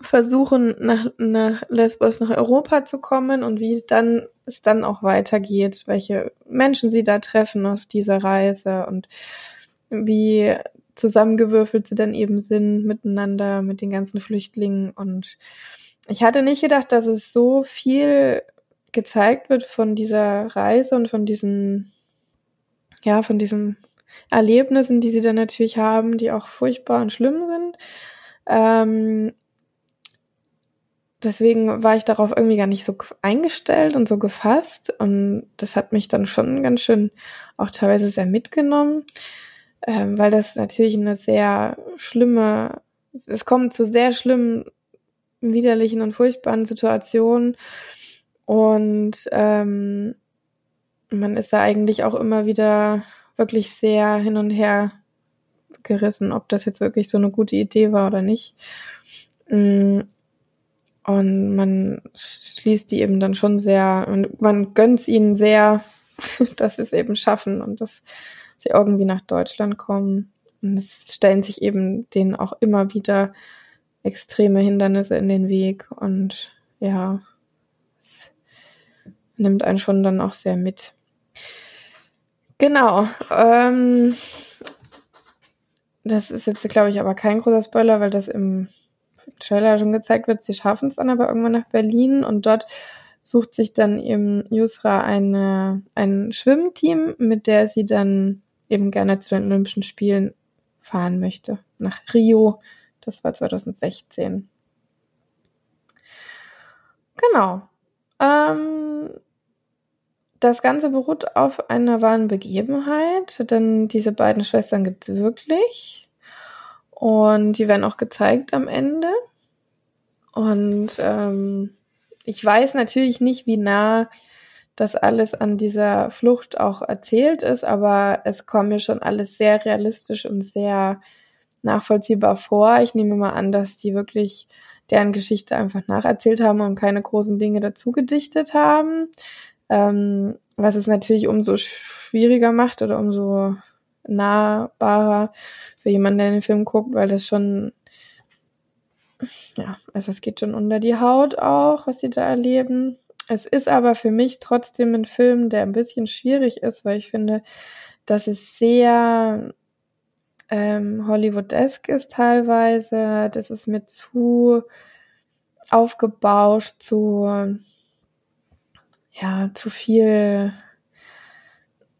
versuchen, nach, nach Lesbos, nach Europa zu kommen und wie dann es dann auch weitergeht, welche Menschen sie da treffen auf dieser Reise und wie zusammengewürfelt sie dann eben sind miteinander mit den ganzen Flüchtlingen. Und ich hatte nicht gedacht, dass es so viel gezeigt wird von dieser Reise und von diesen, ja, von diesen Erlebnissen, die sie dann natürlich haben, die auch furchtbar und schlimm sind. Ähm, deswegen war ich darauf irgendwie gar nicht so eingestellt und so gefasst. Und das hat mich dann schon ganz schön auch teilweise sehr mitgenommen ähm, weil das natürlich eine sehr schlimme, es kommt zu sehr schlimmen, widerlichen und furchtbaren Situationen und ähm, man ist da eigentlich auch immer wieder wirklich sehr hin und her gerissen, ob das jetzt wirklich so eine gute Idee war oder nicht. Mm, und man schließt die eben dann schon sehr, und man gönnt ihnen sehr, dass sie es eben schaffen und das sie irgendwie nach Deutschland kommen. Und es stellen sich eben denen auch immer wieder extreme Hindernisse in den Weg und ja, es nimmt einen schon dann auch sehr mit. Genau. Ähm, das ist jetzt, glaube ich, aber kein großer Spoiler, weil das im Trailer schon gezeigt wird. Sie schaffen es dann aber irgendwann nach Berlin und dort sucht sich dann eben Yusra eine, ein Schwimmteam, mit der sie dann eben gerne zu den Olympischen Spielen fahren möchte. Nach Rio. Das war 2016. Genau. Ähm, das Ganze beruht auf einer wahren Begebenheit, denn diese beiden Schwestern gibt es wirklich. Und die werden auch gezeigt am Ende. Und ähm, ich weiß natürlich nicht, wie nah dass alles an dieser Flucht auch erzählt ist, aber es kommt mir schon alles sehr realistisch und sehr nachvollziehbar vor. Ich nehme mal an, dass die wirklich deren Geschichte einfach nacherzählt haben und keine großen Dinge dazu gedichtet haben. Ähm, was es natürlich umso schwieriger macht oder umso nahbarer für jemanden, der den Film guckt, weil das schon, ja, also es geht schon unter die Haut auch, was sie da erleben. Es ist aber für mich trotzdem ein Film, der ein bisschen schwierig ist, weil ich finde, dass es sehr ähm, Hollywood-esque ist teilweise. Das ist mir zu aufgebauscht, zu, ja, zu viel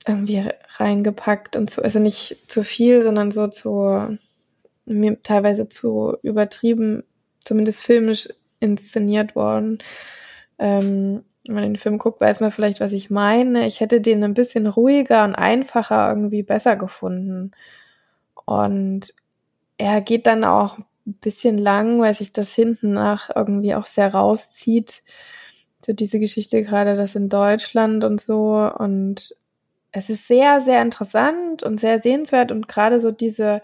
irgendwie reingepackt und zu, also nicht zu viel, sondern so zu, mir teilweise zu übertrieben, zumindest filmisch inszeniert worden. Ähm, wenn man den Film guckt, weiß man vielleicht, was ich meine. Ich hätte den ein bisschen ruhiger und einfacher irgendwie besser gefunden. Und er geht dann auch ein bisschen lang, weil sich das hinten nach irgendwie auch sehr rauszieht. So diese Geschichte gerade das in Deutschland und so. Und es ist sehr, sehr interessant und sehr sehenswert und gerade so diese,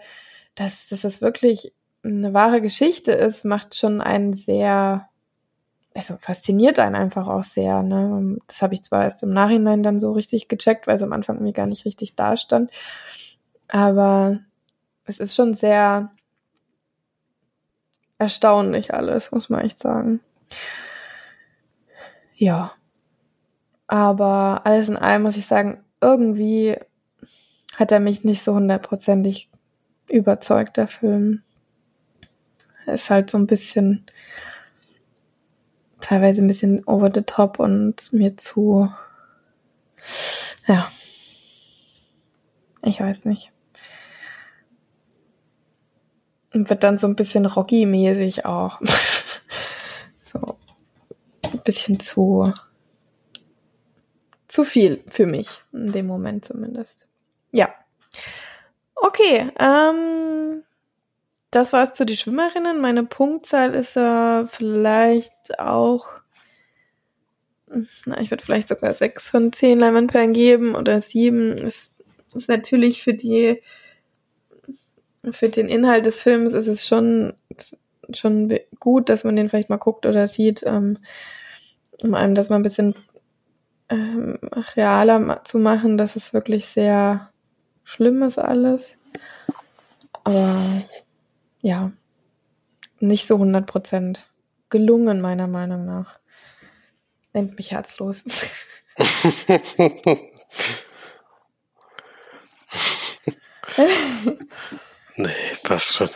dass, dass das wirklich eine wahre Geschichte ist, macht schon einen sehr, also fasziniert einen einfach auch sehr. Ne? Das habe ich zwar erst im Nachhinein dann so richtig gecheckt, weil es am Anfang mir gar nicht richtig dastand. Aber es ist schon sehr erstaunlich alles, muss man echt sagen. Ja. Aber alles in allem muss ich sagen, irgendwie hat er mich nicht so hundertprozentig überzeugt, der Film. Ist halt so ein bisschen, teilweise ein bisschen over the top und mir zu, ja, ich weiß nicht. Und wird dann so ein bisschen Rocky-mäßig auch. so, ein bisschen zu, zu viel für mich, in dem Moment zumindest. Ja. Okay, ähm, das war's zu die Schwimmerinnen. Meine Punktzahl ist äh, vielleicht auch, na, ich würde vielleicht sogar sechs von zehn Leimanperlen geben oder sieben. Ist, ist natürlich für die, für den Inhalt des Films ist es schon, schon gut, dass man den vielleicht mal guckt oder sieht, ähm, um einem das mal ein bisschen ähm, realer zu machen, dass es wirklich sehr schlimm ist alles. Aber ja, nicht so 100% gelungen, meiner Meinung nach. Nennt mich herzlos. nee, passt schon.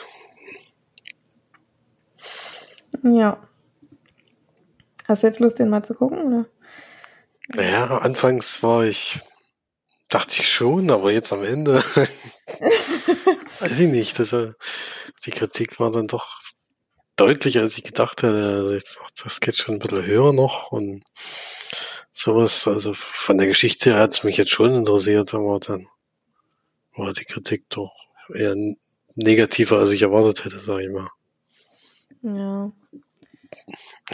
Ja. Hast du jetzt Lust, den mal zu gucken, oder? Naja, anfangs war ich, dachte ich schon, aber jetzt am Ende, weiß ich nicht. Also, die Kritik war dann doch deutlicher, als ich gedacht hätte. Also das geht schon ein bisschen höher noch und sowas. Also von der Geschichte hat es mich jetzt schon interessiert, aber dann war die Kritik doch eher negativer, als ich erwartet hätte, sag ich mal. Ja.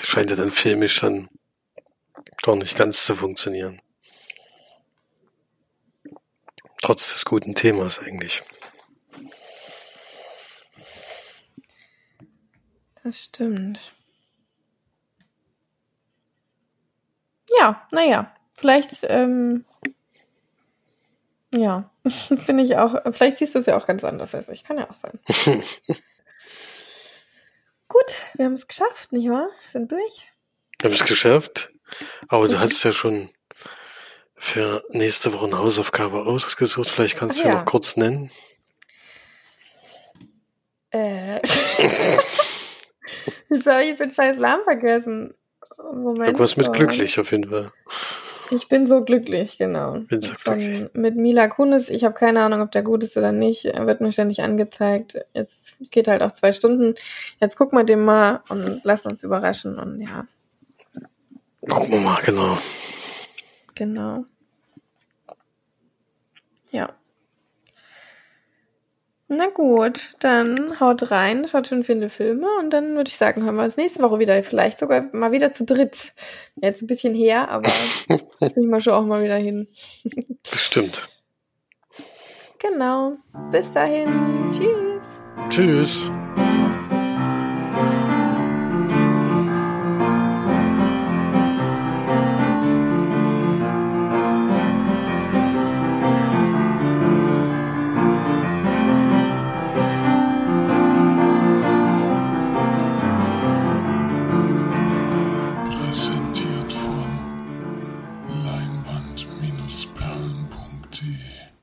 Scheint ja dann filmisch dann gar nicht ganz zu funktionieren. Trotz des guten Themas eigentlich. Das stimmt. Ja, naja, vielleicht, ähm, ja, finde ich auch, vielleicht siehst du es ja auch ganz anders als ich, kann ja auch sein. Gut, wir haben es geschafft, nicht wahr? Wir sind durch. Wir haben es geschafft. Aber du hast ja schon für nächste Woche eine Hausaufgabe ausgesucht. Vielleicht kannst Ach, du ja. noch kurz nennen. Äh. Wieso habe ich jetzt den scheiß Namen vergessen? Moment. Irgendwas mit glücklich auf jeden Fall. Ich bin so glücklich, genau. Bin so Von, glücklich. Mit Mila Kunis. Ich habe keine Ahnung, ob der gut ist oder nicht. Er wird mir ständig angezeigt. Jetzt geht halt auch zwei Stunden. Jetzt gucken wir den mal und lassen uns überraschen und ja. Gucken wir mal, genau. Genau. Ja. Na gut, dann haut rein, schaut schon viele Filme und dann würde ich sagen, hören wir uns nächste Woche wieder. Vielleicht sogar mal wieder zu dritt. Jetzt ein bisschen her, aber ich mal schon auch mal wieder hin. Bestimmt. Genau. Bis dahin. Tschüss. Tschüss.